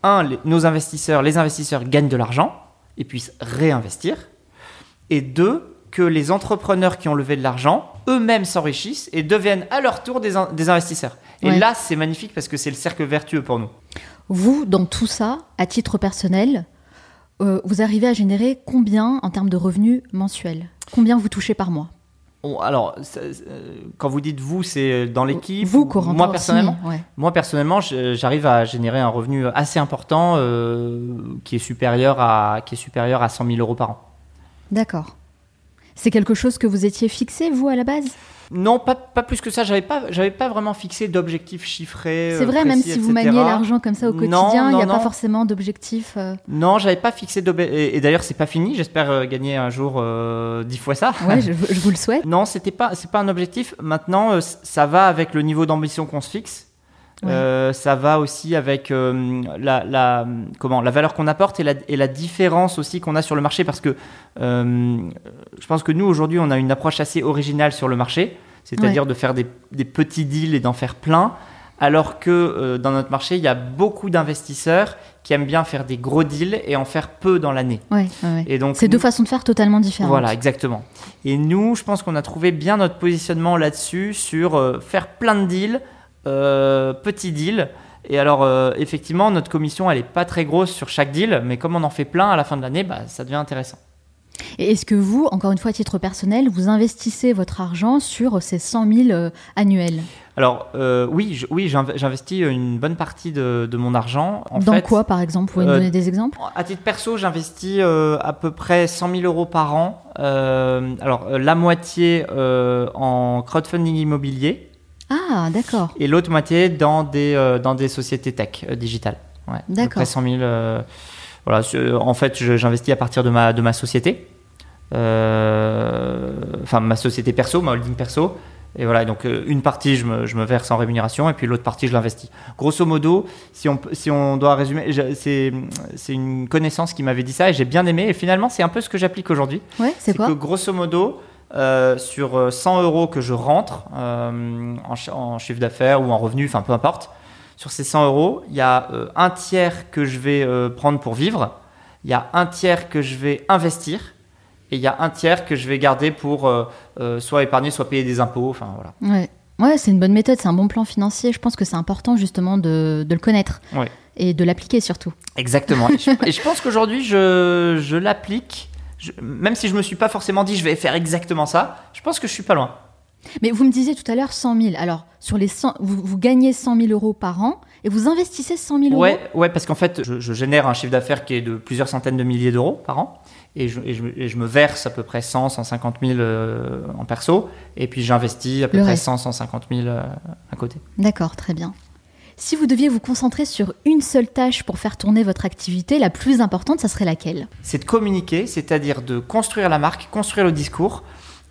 un, les- nos investisseurs, les investisseurs gagnent de l'argent et puissent réinvestir, et deux, que les entrepreneurs qui ont levé de l'argent eux-mêmes s'enrichissent et deviennent à leur tour des, in- des investisseurs. Et Ouais. là, c'est magnifique parce que c'est le cercle vertueux pour nous. Vous, dans tout ça, à titre personnel, euh, vous arrivez à générer combien en termes de revenus mensuels? Combien vous touchez par mois alors, euh, quand vous dites vous, c'est dans l'équipe Vous, ou Corentin Moi, personnellement ouais. Moi, personnellement, j'arrive à générer un revenu assez important euh, qui, est supérieur à, qui est supérieur à 100 000 euros par an. D'accord. C'est quelque chose que vous étiez fixé, vous, à la base Non, pas, pas plus que ça. J'avais pas, j'avais pas vraiment fixé d'objectifs chiffrés. C'est euh, vrai, même si vous maniez l'argent comme ça au quotidien, il n'y a non, pas forcément d'objectif. euh, Non, j'avais pas fixé d'obje- Et, d'ailleurs, c'est pas fini. J'espère euh, gagner un jour dix fois ça. Ouais, je, je vous le souhaite. Non, c'était pas, c'est pas un objectif. Maintenant, ça va avec le niveau d'ambition qu'on se fixe. Ouais. Euh, ça va aussi avec euh, la, la- comment, la valeur qu'on apporte et la, et la différence aussi qu'on a sur le marché. Parce que euh, je pense que nous, aujourd'hui, on a une approche assez originale sur le marché. C'est-à-dire de faire des, des petits deals et d'en faire plein. Alors que dans notre marché, il y a beaucoup d'investisseurs qui aiment bien faire des gros deals et en faire peu dans l'année. Ouais. Et donc, C'est deux façons de faire totalement différentes. voilà, exactement. Et nous, je pense qu'on a trouvé bien notre positionnement là-dessus, sur faire plein de deals, euh, petits deals. Et alors, euh, effectivement, notre commission, elle n'est pas très grosse sur chaque deal, mais comme on en fait plein à la fin de l'année, bah, ça devient intéressant. Et est-ce que vous, encore une fois à titre personnel, vous investissez votre argent sur ces 100 000 euh, annuels? Alors, euh, oui, je- oui j'inv- j'investis une bonne partie de, de mon argent. En Dans fait, quoi, par exemple? Vous pouvez me euh, donner des exemples? À titre perso, j'investis à peu près 100 000 euros par an. Alors, la moitié en crowdfunding immobilier Ah, d'accord. et l'autre moitié dans des, euh, dans des sociétés tech euh, digitales. Ouais, D'accord. près 100 000. euh, voilà, en fait, j'investis à partir de ma, de ma société. Enfin, ma société perso, ma holding perso. Et voilà, donc une partie, je me, je me, verse en rémunération et puis l'autre partie, je l'investis. Grosso modo, si on, si on doit résumer, c'est une connaissance qui m'avait dit ça et j'ai bien aimé. Et finalement, c'est un peu ce que j'applique aujourd'hui. Ouais, c'est quoi que grosso modo, euh, sur 100 euh, euros que je rentre en, en, chiffre d'affaires ou en revenu, enfin peu importe, sur ces 100 euros, il y a un tiers que je vais prendre pour vivre, il y a un tiers que je vais investir et il y a un tiers que je vais garder pour euh, euh, soit épargner, soit payer des impôts. Enfin, voilà. Ouais, ouais c'est une bonne méthode, c'est un bon plan financier. Je pense que c'est important justement de, de le connaître ouais. et de l'appliquer surtout. Exactement. et, je, pense qu'aujourd'hui, je, je l'applique. Même si je me suis pas forcément dit je vais faire exactement ça, je pense que je suis pas loin. Mais vous me disiez tout à l'heure 100 000. Alors, sur les 100, vous, vous, gagnez 100 000 euros par an et vous investissez 100 000 euros Ouais, ouais parce qu'en fait, je, je, génère un chiffre d'affaires qui est de plusieurs centaines de milliers d'euros par an et je, je, me verse à peu près 100, 150 000 en perso, et puis j'investis à peu près 100, 150 000 à côté. D'accord, très bien. Si vous deviez vous concentrer sur une seule tâche pour faire tourner votre activité, la plus importante, ça serait laquelle? C'est de communiquer, c'est-à-dire de construire la marque, construire le discours.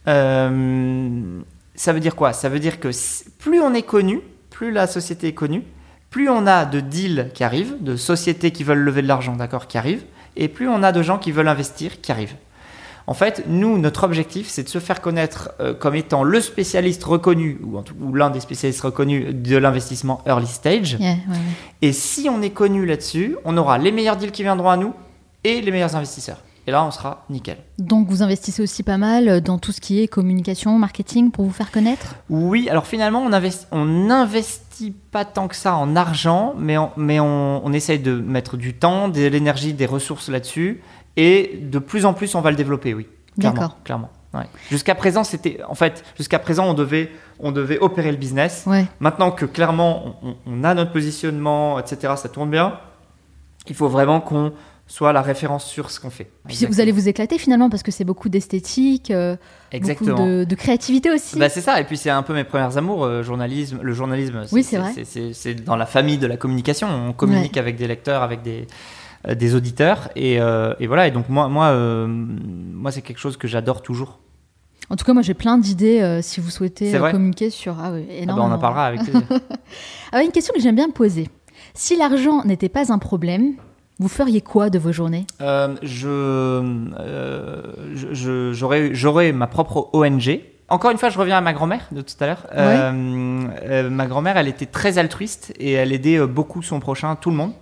Euh, ça veut dire quoi? Ça veut dire que plus on est connu, plus la société est connue, plus on a de deals qui arrivent, de sociétés qui veulent lever de l'argent, d'accord, qui arrivent, et plus on a de gens qui veulent investir qui arrivent. En fait, nous, notre objectif, c'est de se faire connaître euh, comme étant le spécialiste reconnu, ou, l'un des spécialistes reconnus de l'investissement early stage. Et si on est connu là-dessus, on aura les meilleurs deals qui viendront à nous et les meilleurs investisseurs. Et là, on sera nickel. Donc, vous investissez aussi pas mal dans tout ce qui est communication, marketing pour vous faire connaître? Oui, alors finalement, on n'investit pas tant que ça en argent, mais on, mais on, essaye de mettre du temps, de l'énergie, des ressources là-dessus. Et de plus en plus, on va le développer, oui. D'accord. Clairement. Jusqu'à présent, c'était en fait, jusqu'à présent, on devait, on devait opérer le business. Maintenant que clairement, on, on, a notre positionnement, etc., ça tourne bien. Il faut vraiment qu'on soit la référence sur ce qu'on fait. Puis vous allez vous éclater finalement parce que c'est beaucoup d'esthétique, euh, beaucoup de, créativité aussi. Bah c'est ça, et puis c'est un peu mes premières amours, euh, journalisme, le journalisme. Oui, c'est vrai. C'est dans la famille de la communication. On communique avec des lecteurs, avec des, des auditeurs, et, et, voilà. Et donc moi, moi, moi c'est quelque chose que j'adore toujours. En tout cas, moi j'ai plein d'idées si vous souhaitez communiquer sur. Ah oui, ah bah, on en parlera avec plaisir. ah, une question que j'aime bien poser. Si l'argent n'était pas un problème, vous feriez quoi de vos journées? Euh, euh, je, j'aurais, ma propre ONG. Encore une fois, je reviens à ma grand-mère de tout à l'heure. Euh, ma grand-mère, elle était très altruiste et elle aidait beaucoup son prochain, tout le monde.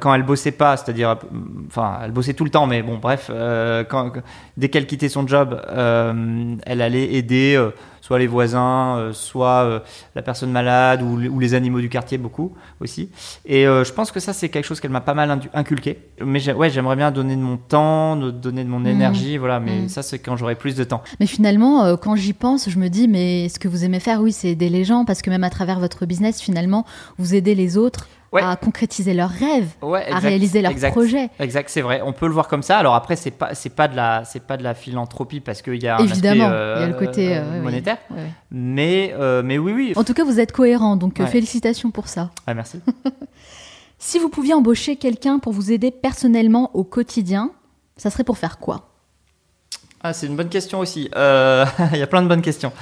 Quand elle bossait pas, c'est-à-dire, enfin, elle bossait tout le temps, mais bon, bref, quand, dès qu'elle quittait son job, elle allait aider soit les voisins, euh, soit euh, la personne malade ou, les animaux du quartier beaucoup aussi. Et euh, je pense que ça c'est quelque chose qu'elle m'a pas mal inculqué. Mais ouais, j'aimerais bien donner de mon temps, donner de mon mmh. énergie, voilà. Mais mmh. ça c'est quand j'aurai plus de temps. Mais finalement, quand j'y pense, je me dis mais ce que vous aimez faire, oui, c'est aider les gens parce que même à travers votre business, finalement, vous aidez les autres à concrétiser leurs rêves, à réaliser leurs projets. Exact, c'est vrai. On peut le voir comme ça. Alors après, c'est pas c'est pas de la c'est pas de la philanthropie parce qu'il y a évidemment il y a le côté euh, euh, monétaire. Mais euh, mais oui oui. En tout cas, vous êtes cohérent, donc félicitations pour ça. merci. si vous pouviez embaucher quelqu'un pour vous aider personnellement au quotidien, ça serait pour faire quoi? Ah, c'est une bonne question aussi. Il y a plein de bonnes questions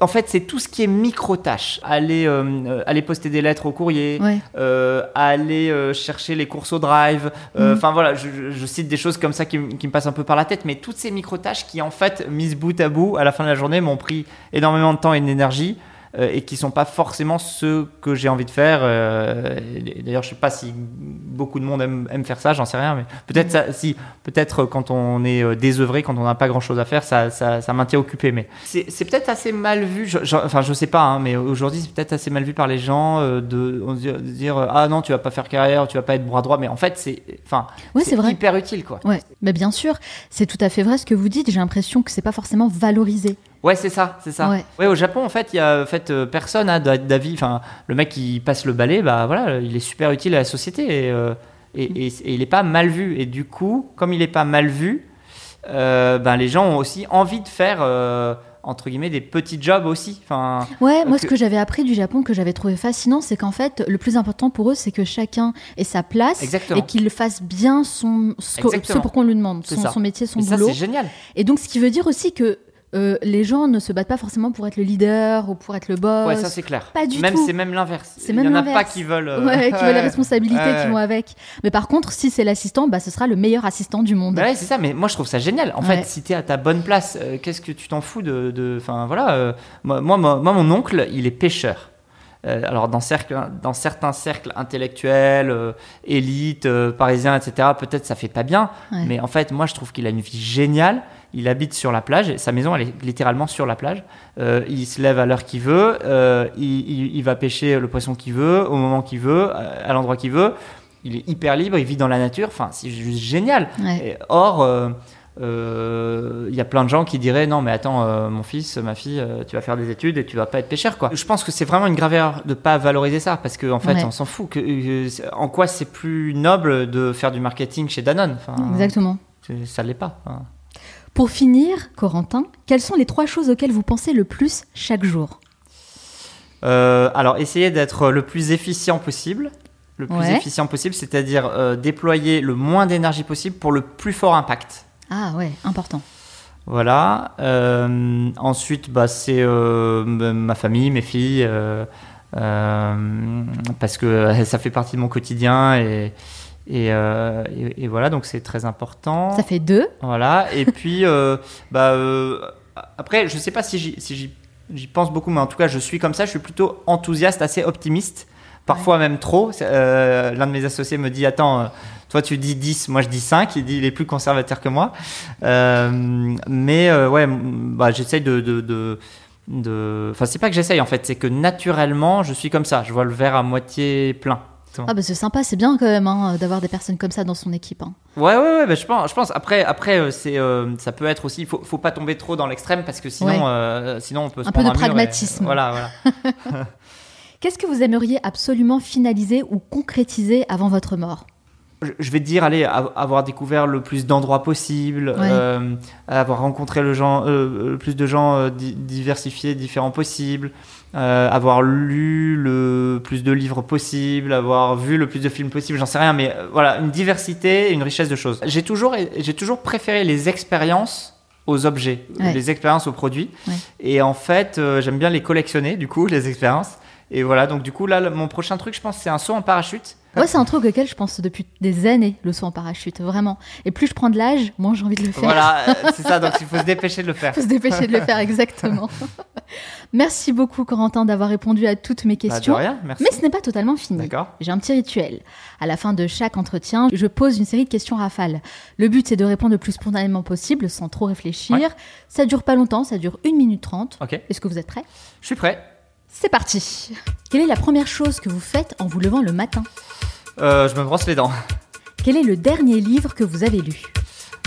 en fait, c'est tout ce qui est micro-tâches. Aller, euh, euh, aller poster des lettres au courrier, euh, aller chercher les courses au drive. Mhm. Enfin voilà, je, cite des choses comme ça qui, qui, me passent un peu par la tête, mais toutes ces micro-tâches qui, en fait, mises bout à bout, à la fin de la journée, m'ont pris énormément de temps et d'énergie. Euh, et qui sont pas forcément ceux que j'ai envie de faire. Euh, d'ailleurs, je sais pas si beaucoup de monde aime, faire ça, j'en sais rien, mais peut-être si, peut-être quand on est euh, désœuvré, quand on n'a pas grand-chose à faire, ça, ça, ça, maintient occupé. Mais c'est peut-être assez mal vu. Je, enfin, je sais pas, hein, mais aujourd'hui, c'est peut-être assez mal vu par les gens de, dire ah non, tu vas pas faire carrière, tu vas pas être bras droit, mais en fait, c'est enfin, c'est hyper utile, quoi. Ouais, mais bien sûr, c'est tout à fait vrai ce que vous dites. J'ai l'impression que c'est pas forcément valorisé. Ouais, c'est ça, c'est ça. Ouais. au Japon, en fait, il y a en fait euh, personne a d'avis. Enfin, le mec qui passe le balai, bah voilà, il est super utile à la société et, euh, et, et, il est pas mal vu. Et du coup, comme il est pas mal vu, euh, ben les gens ont aussi envie de faire entre guillemets des petits jobs aussi. Enfin, Ouais, moi que- ce que j'avais appris du Japon, que j'avais trouvé fascinant, c'est qu'en fait, le plus important pour eux, c'est que chacun ait sa place Exactement. et qu'il fasse bien son, ce, ce pour qu'on lui demande, son, métier, son et ça boulot. c'est génial. Et donc, ce qui veut dire aussi que euh, les gens ne se battent pas forcément pour être le leader ou pour être le boss. Ouais, ça c'est clair. pas du même tout. c'est même l'inverse. C'est Il même y en a pas qui veulent. euh, Ouais, qui veulent les responsabilités qui vont avec. Mais par contre, si c'est l'assistant, bah, ce sera le meilleur assistant du monde. Bah ouais, c'est ça, mais moi je trouve ça génial. En Ouais. fait, si t'es à ta bonne place, euh, qu'est-ce que tu t'en fous de. de- Enfin voilà, euh, moi, moi, moi, moi, mon oncle, il est pêcheur. Euh, alors dans, cercle, dans certains cercles intellectuels, euh, élites, euh, parisiens, etc., peut-être ça fait pas bien, Ouais. mais en fait, moi je trouve qu'il a une vie géniale. Il habite sur la plage, sa maison elle est littéralement sur la plage. Euh, il se lève à l'heure qu'il veut, euh, il, il- il va pêcher le poisson qu'il veut, au moment qu'il veut, à à l'endroit qu'il veut. Il est hyper libre, il vit dans la nature, enfin c'est juste génial. Ouais. Et or, euh, euh, il y a plein de gens qui diraient non mais attends mon fils, ma fille, tu vas faire des études et tu vas pas être pêcheur quoi. Je pense que c'est vraiment une grave erreur de pas valoriser ça parce qu'en en fait Ouais. on s'en fout. Que, en quoi c'est plus noble de faire du marketing chez Danone Exactement. Ça l'est pas. hein. Pour finir, Corentin, quelles sont les trois choses auxquelles vous pensez le plus chaque jour Euh, alors essayer d'être le plus efficient possible. Le plus Ouais. efficient possible, c'est-à-dire euh, déployer le moins d'énergie possible pour le plus fort impact. Ah ouais, important. Voilà. Euh, ensuite, bah, c'est ma famille, mes filles, parce que ça fait partie de mon quotidien et, et, euh, et- et voilà, donc c'est très important. Ça fait deux. Voilà. Et puis, euh, bah, euh, après, je sais pas si j'y si pense beaucoup, mais en tout cas, je suis comme ça. Je suis plutôt enthousiaste, assez optimiste. Parfois même trop. L'un de mes associés me dit Attends, toi tu dis 10, moi je dis 5. Il dit Il est plus conservateur que moi. Mais ouais, bah, j'essaye de. de, de de- Enfin, c'est pas que j'essaye en fait, c'est que naturellement je suis comme ça. Je vois le verre à moitié plein. Ah bah c'est sympa, c'est bien quand même hein, d'avoir des personnes comme ça dans son équipe. hein. Ouais, ouais, ouais, bah, je pense. Je pense. Après, après, euh, c'est, euh, ça peut être aussi. Faut, faut pas tomber trop dans l'extrême parce que sinon, Ouais. euh, sinon on peut se Un peu de et- pragmatisme. voilà, voilà. Qu'est-ce que vous aimeriez absolument finaliser ou concrétiser avant votre mort? Je, vais te dire, allez, av- avoir découvert le plus d'endroits possible, euh, avoir rencontré le, gens, euh, le plus de gens euh, di- diversifiés, différents possibles, euh, avoir lu le plus de livres possible, avoir vu le plus de films possible, j'en sais rien, mais euh, voilà, une diversité et une richesse de choses. J'ai toujours, j'ai toujours préféré les expériences aux objets, Ouais. les expériences aux produits. Ouais. Et en fait, euh, j'aime bien les collectionner, du coup, les expériences. Et voilà, donc du coup, là, mon prochain truc, je pense, c'est un saut en parachute. Moi, c'est un truc auquel je pense depuis des années, le saut en parachute, vraiment. Et plus je prends de l'âge, moins j'ai envie de le faire. Voilà, euh, c'est ça, donc il faut se dépêcher de le faire. faut se dépêcher de le faire exactement. Merci beaucoup, Corentin, d'avoir répondu à toutes mes Bah, de questions. rien, merci. Mais ce n'est pas totalement fini. D'accord. J'ai un petit rituel. À la fin de chaque entretien, je pose une série de questions rafales. Le but, c'est de répondre le plus spontanément possible, sans trop réfléchir. Ouais. Ça dure pas longtemps, ça dure 1 minute 30. Ok, Est-ce que vous êtes prêts? Je suis prêt. C'est parti Quelle est la première chose que vous faites en vous levant le matin Euh, je me brosse les dents. Quel est le dernier livre que vous avez lu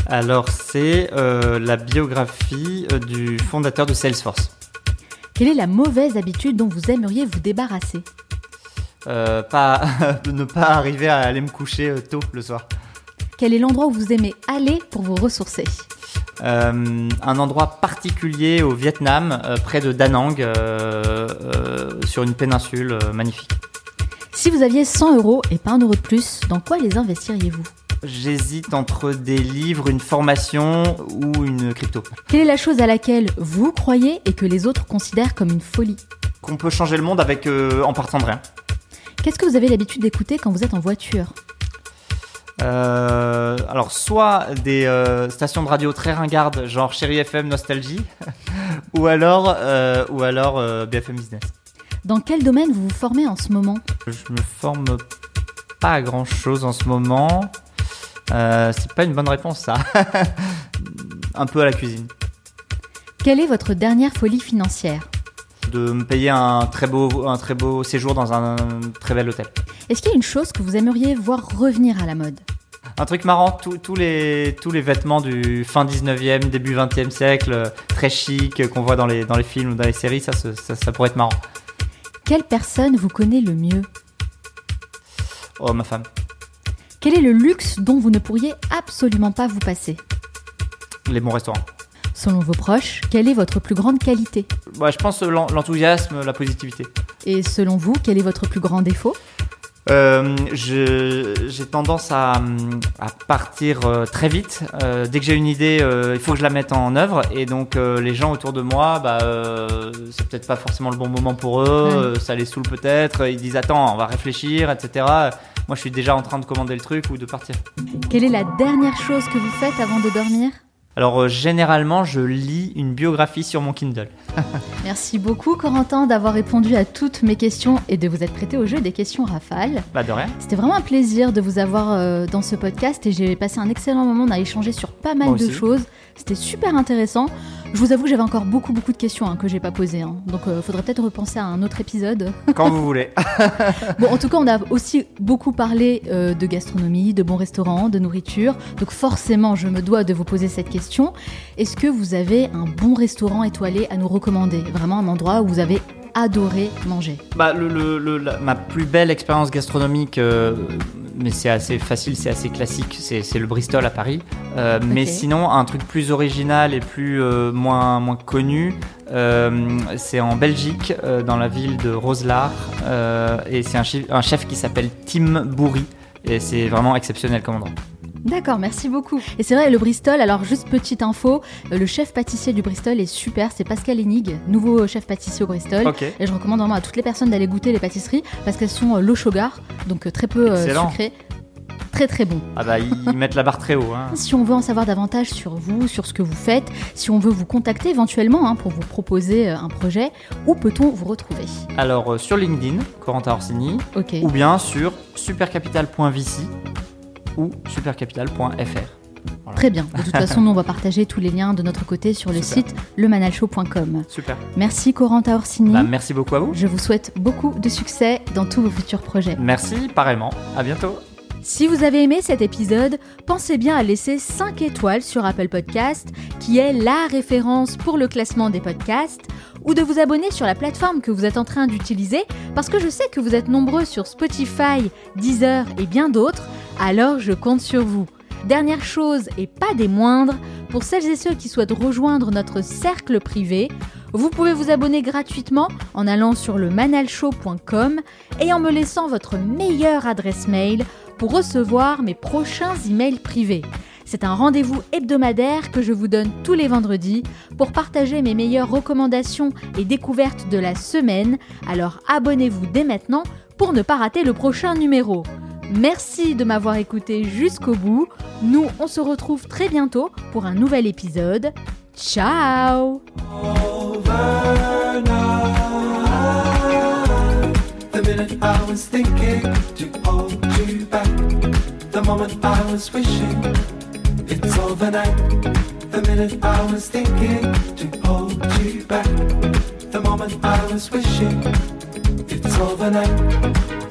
Alors, c'est euh, la biographie euh, du fondateur de Salesforce. Quelle est la mauvaise habitude dont vous aimeriez vous débarrasser Euh, pas, ne pas arriver à aller me coucher tôt le soir. Quel est l'endroit où vous aimez aller pour vous ressourcer Euh, un endroit particulier au Vietnam, euh, près de Da Nang, euh, sur une péninsule magnifique. Si vous aviez 100 euros et pas un euro de plus, dans quoi les investiriez-vous? J'hésite entre des livres, une formation ou une crypto. Quelle est la chose à laquelle vous croyez et que les autres considèrent comme une folie? Qu'on peut changer le monde avec en partant de rien. Qu'est-ce que vous avez l'habitude d'écouter quand vous êtes en voiture? Euh, alors, soit des euh, stations de radio très ringardes, genre Chéri FM Nostalgie, ou alors, euh, ou alors BFM Business. Dans quel domaine vous vous formez en ce moment? Je me forme pas à grand chose en ce moment. C'est pas une bonne réponse, ça. un peu à la cuisine. Quelle est votre dernière folie financière? De me payer un très beau, un très beau séjour dans un très bel hôtel. Est-ce qu'il y a une chose que vous aimeriez voir revenir à la mode? Un truc marrant, tous- les, tous les vêtements du fin 19e, début 20e siècle, très chic, euh, qu'on voit dans les, dans les films ou dans les séries, ça, ça, ça- ça pourrait être marrant. Quelle personne vous connaît le mieux? Oh, ma femme. Quel est le luxe dont vous ne pourriez absolument pas vous passer? Les bons restaurants. Selon vos proches, quelle est votre plus grande qualité Bah, je pense l'en- l'enthousiasme, la positivité. Et selon vous, quel est votre plus grand défaut Euh, j'ai tendance à, à partir euh, très vite. Euh, dès que j'ai une idée, euh, il faut que je la mette en œuvre. Et donc, les gens autour de moi, bah, c'est peut-être pas forcément le bon moment pour eux. Ça les saoule peut-être. Ils disent attends, on va réfléchir, etc. Moi, je suis déjà en train de commander le truc ou de partir. Quelle est la dernière chose que vous faites avant de dormir Alors, euh, généralement, je lis une biographie sur mon Kindle. Merci beaucoup Corentin d'avoir répondu à toutes mes questions et de vous être prêté au jeu des questions rafales. Bah, de rien. C'était vraiment un plaisir de vous avoir euh, dans ce podcast et j'ai passé un excellent moment. On a échangé sur pas mal Moi de aussi. choses. C'était super intéressant. Je vous avoue, j'avais encore beaucoup, beaucoup de questions hein, que j'ai pas posées. hein. Donc, il faudrait peut-être repenser à un autre épisode. Quand vous voulez. Bon, en tout cas, on a aussi beaucoup parlé euh, de gastronomie, de bons restaurants, de nourriture. Donc, forcément, je me dois de vous poser cette question. Est-ce que vous avez un bon restaurant étoilé à nous recommander? Vraiment un endroit où vous avez adoré manger Bah, le, le- le- la- ma plus belle expérience gastronomique, euh, mais c'est assez facile, c'est assez classique, c'est le Bristol à Paris. Euh, Mais sinon, un truc plus original et plus euh, moins, moins connu, euh, c'est en Belgique, dans la ville de Roselare. euh, et c'est un, chef qui s'appelle Tim Bourri. Et c'est vraiment exceptionnel comme endroit. D'accord, merci beaucoup. Et c'est vrai, le Bristol, alors juste petite info, euh, le chef pâtissier du Bristol est super, c'est Pascal Enig, nouveau chef pâtissier au Bristol. Ok. Et je recommande vraiment à toutes les personnes d'aller goûter les pâtisseries parce qu'elles sont euh, low sugar, donc euh, très peu Excellent. sucrées. Très très bon. Ah bah, ils mettent la barre très haut. Hein. Si on veut en savoir davantage sur vous, sur ce que vous faites, si on veut vous contacter éventuellement hein, pour vous proposer un projet, où peut-on vous retrouver? Alors, euh, sur LinkedIn, Corentin Orsini, Ok. ou bien sur supercapital.vc ou supercapital.fr. Voilà. Très bien. De toute façon, nous on va partager tous les liens de notre côté sur le Super. site lemanalshow.com. Super. Merci Corentin Orsini. Bah, merci beaucoup à vous. Je vous souhaite beaucoup de succès dans tous vos futurs projets. Merci, pareillement. À bientôt. Si vous avez aimé cet épisode, pensez bien à laisser 5 étoiles sur Apple Podcast, qui est la référence pour le classement des podcasts, ou de vous abonner sur la plateforme que vous êtes en train d'utiliser, parce que je sais que vous êtes nombreux sur Spotify, Deezer et bien d'autres, alors je compte sur vous. Dernière chose et pas des moindres, pour celles et ceux qui souhaitent rejoindre notre cercle privé, vous pouvez vous abonner gratuitement en allant sur le manalshow.com et en me laissant votre meilleure adresse mail pour recevoir mes prochains emails privés. C'est un rendez-vous hebdomadaire que je vous donne tous les vendredis pour partager mes meilleures recommandations et découvertes de la semaine. Alors abonnez-vous dès maintenant pour ne pas rater le prochain numéro. Merci de m'avoir écouté jusqu'au bout. Nous, on se retrouve très bientôt pour un nouvel épisode. Ciao it's overnight. The minute I was thinking to hold you back, the moment I was wishing it's overnight.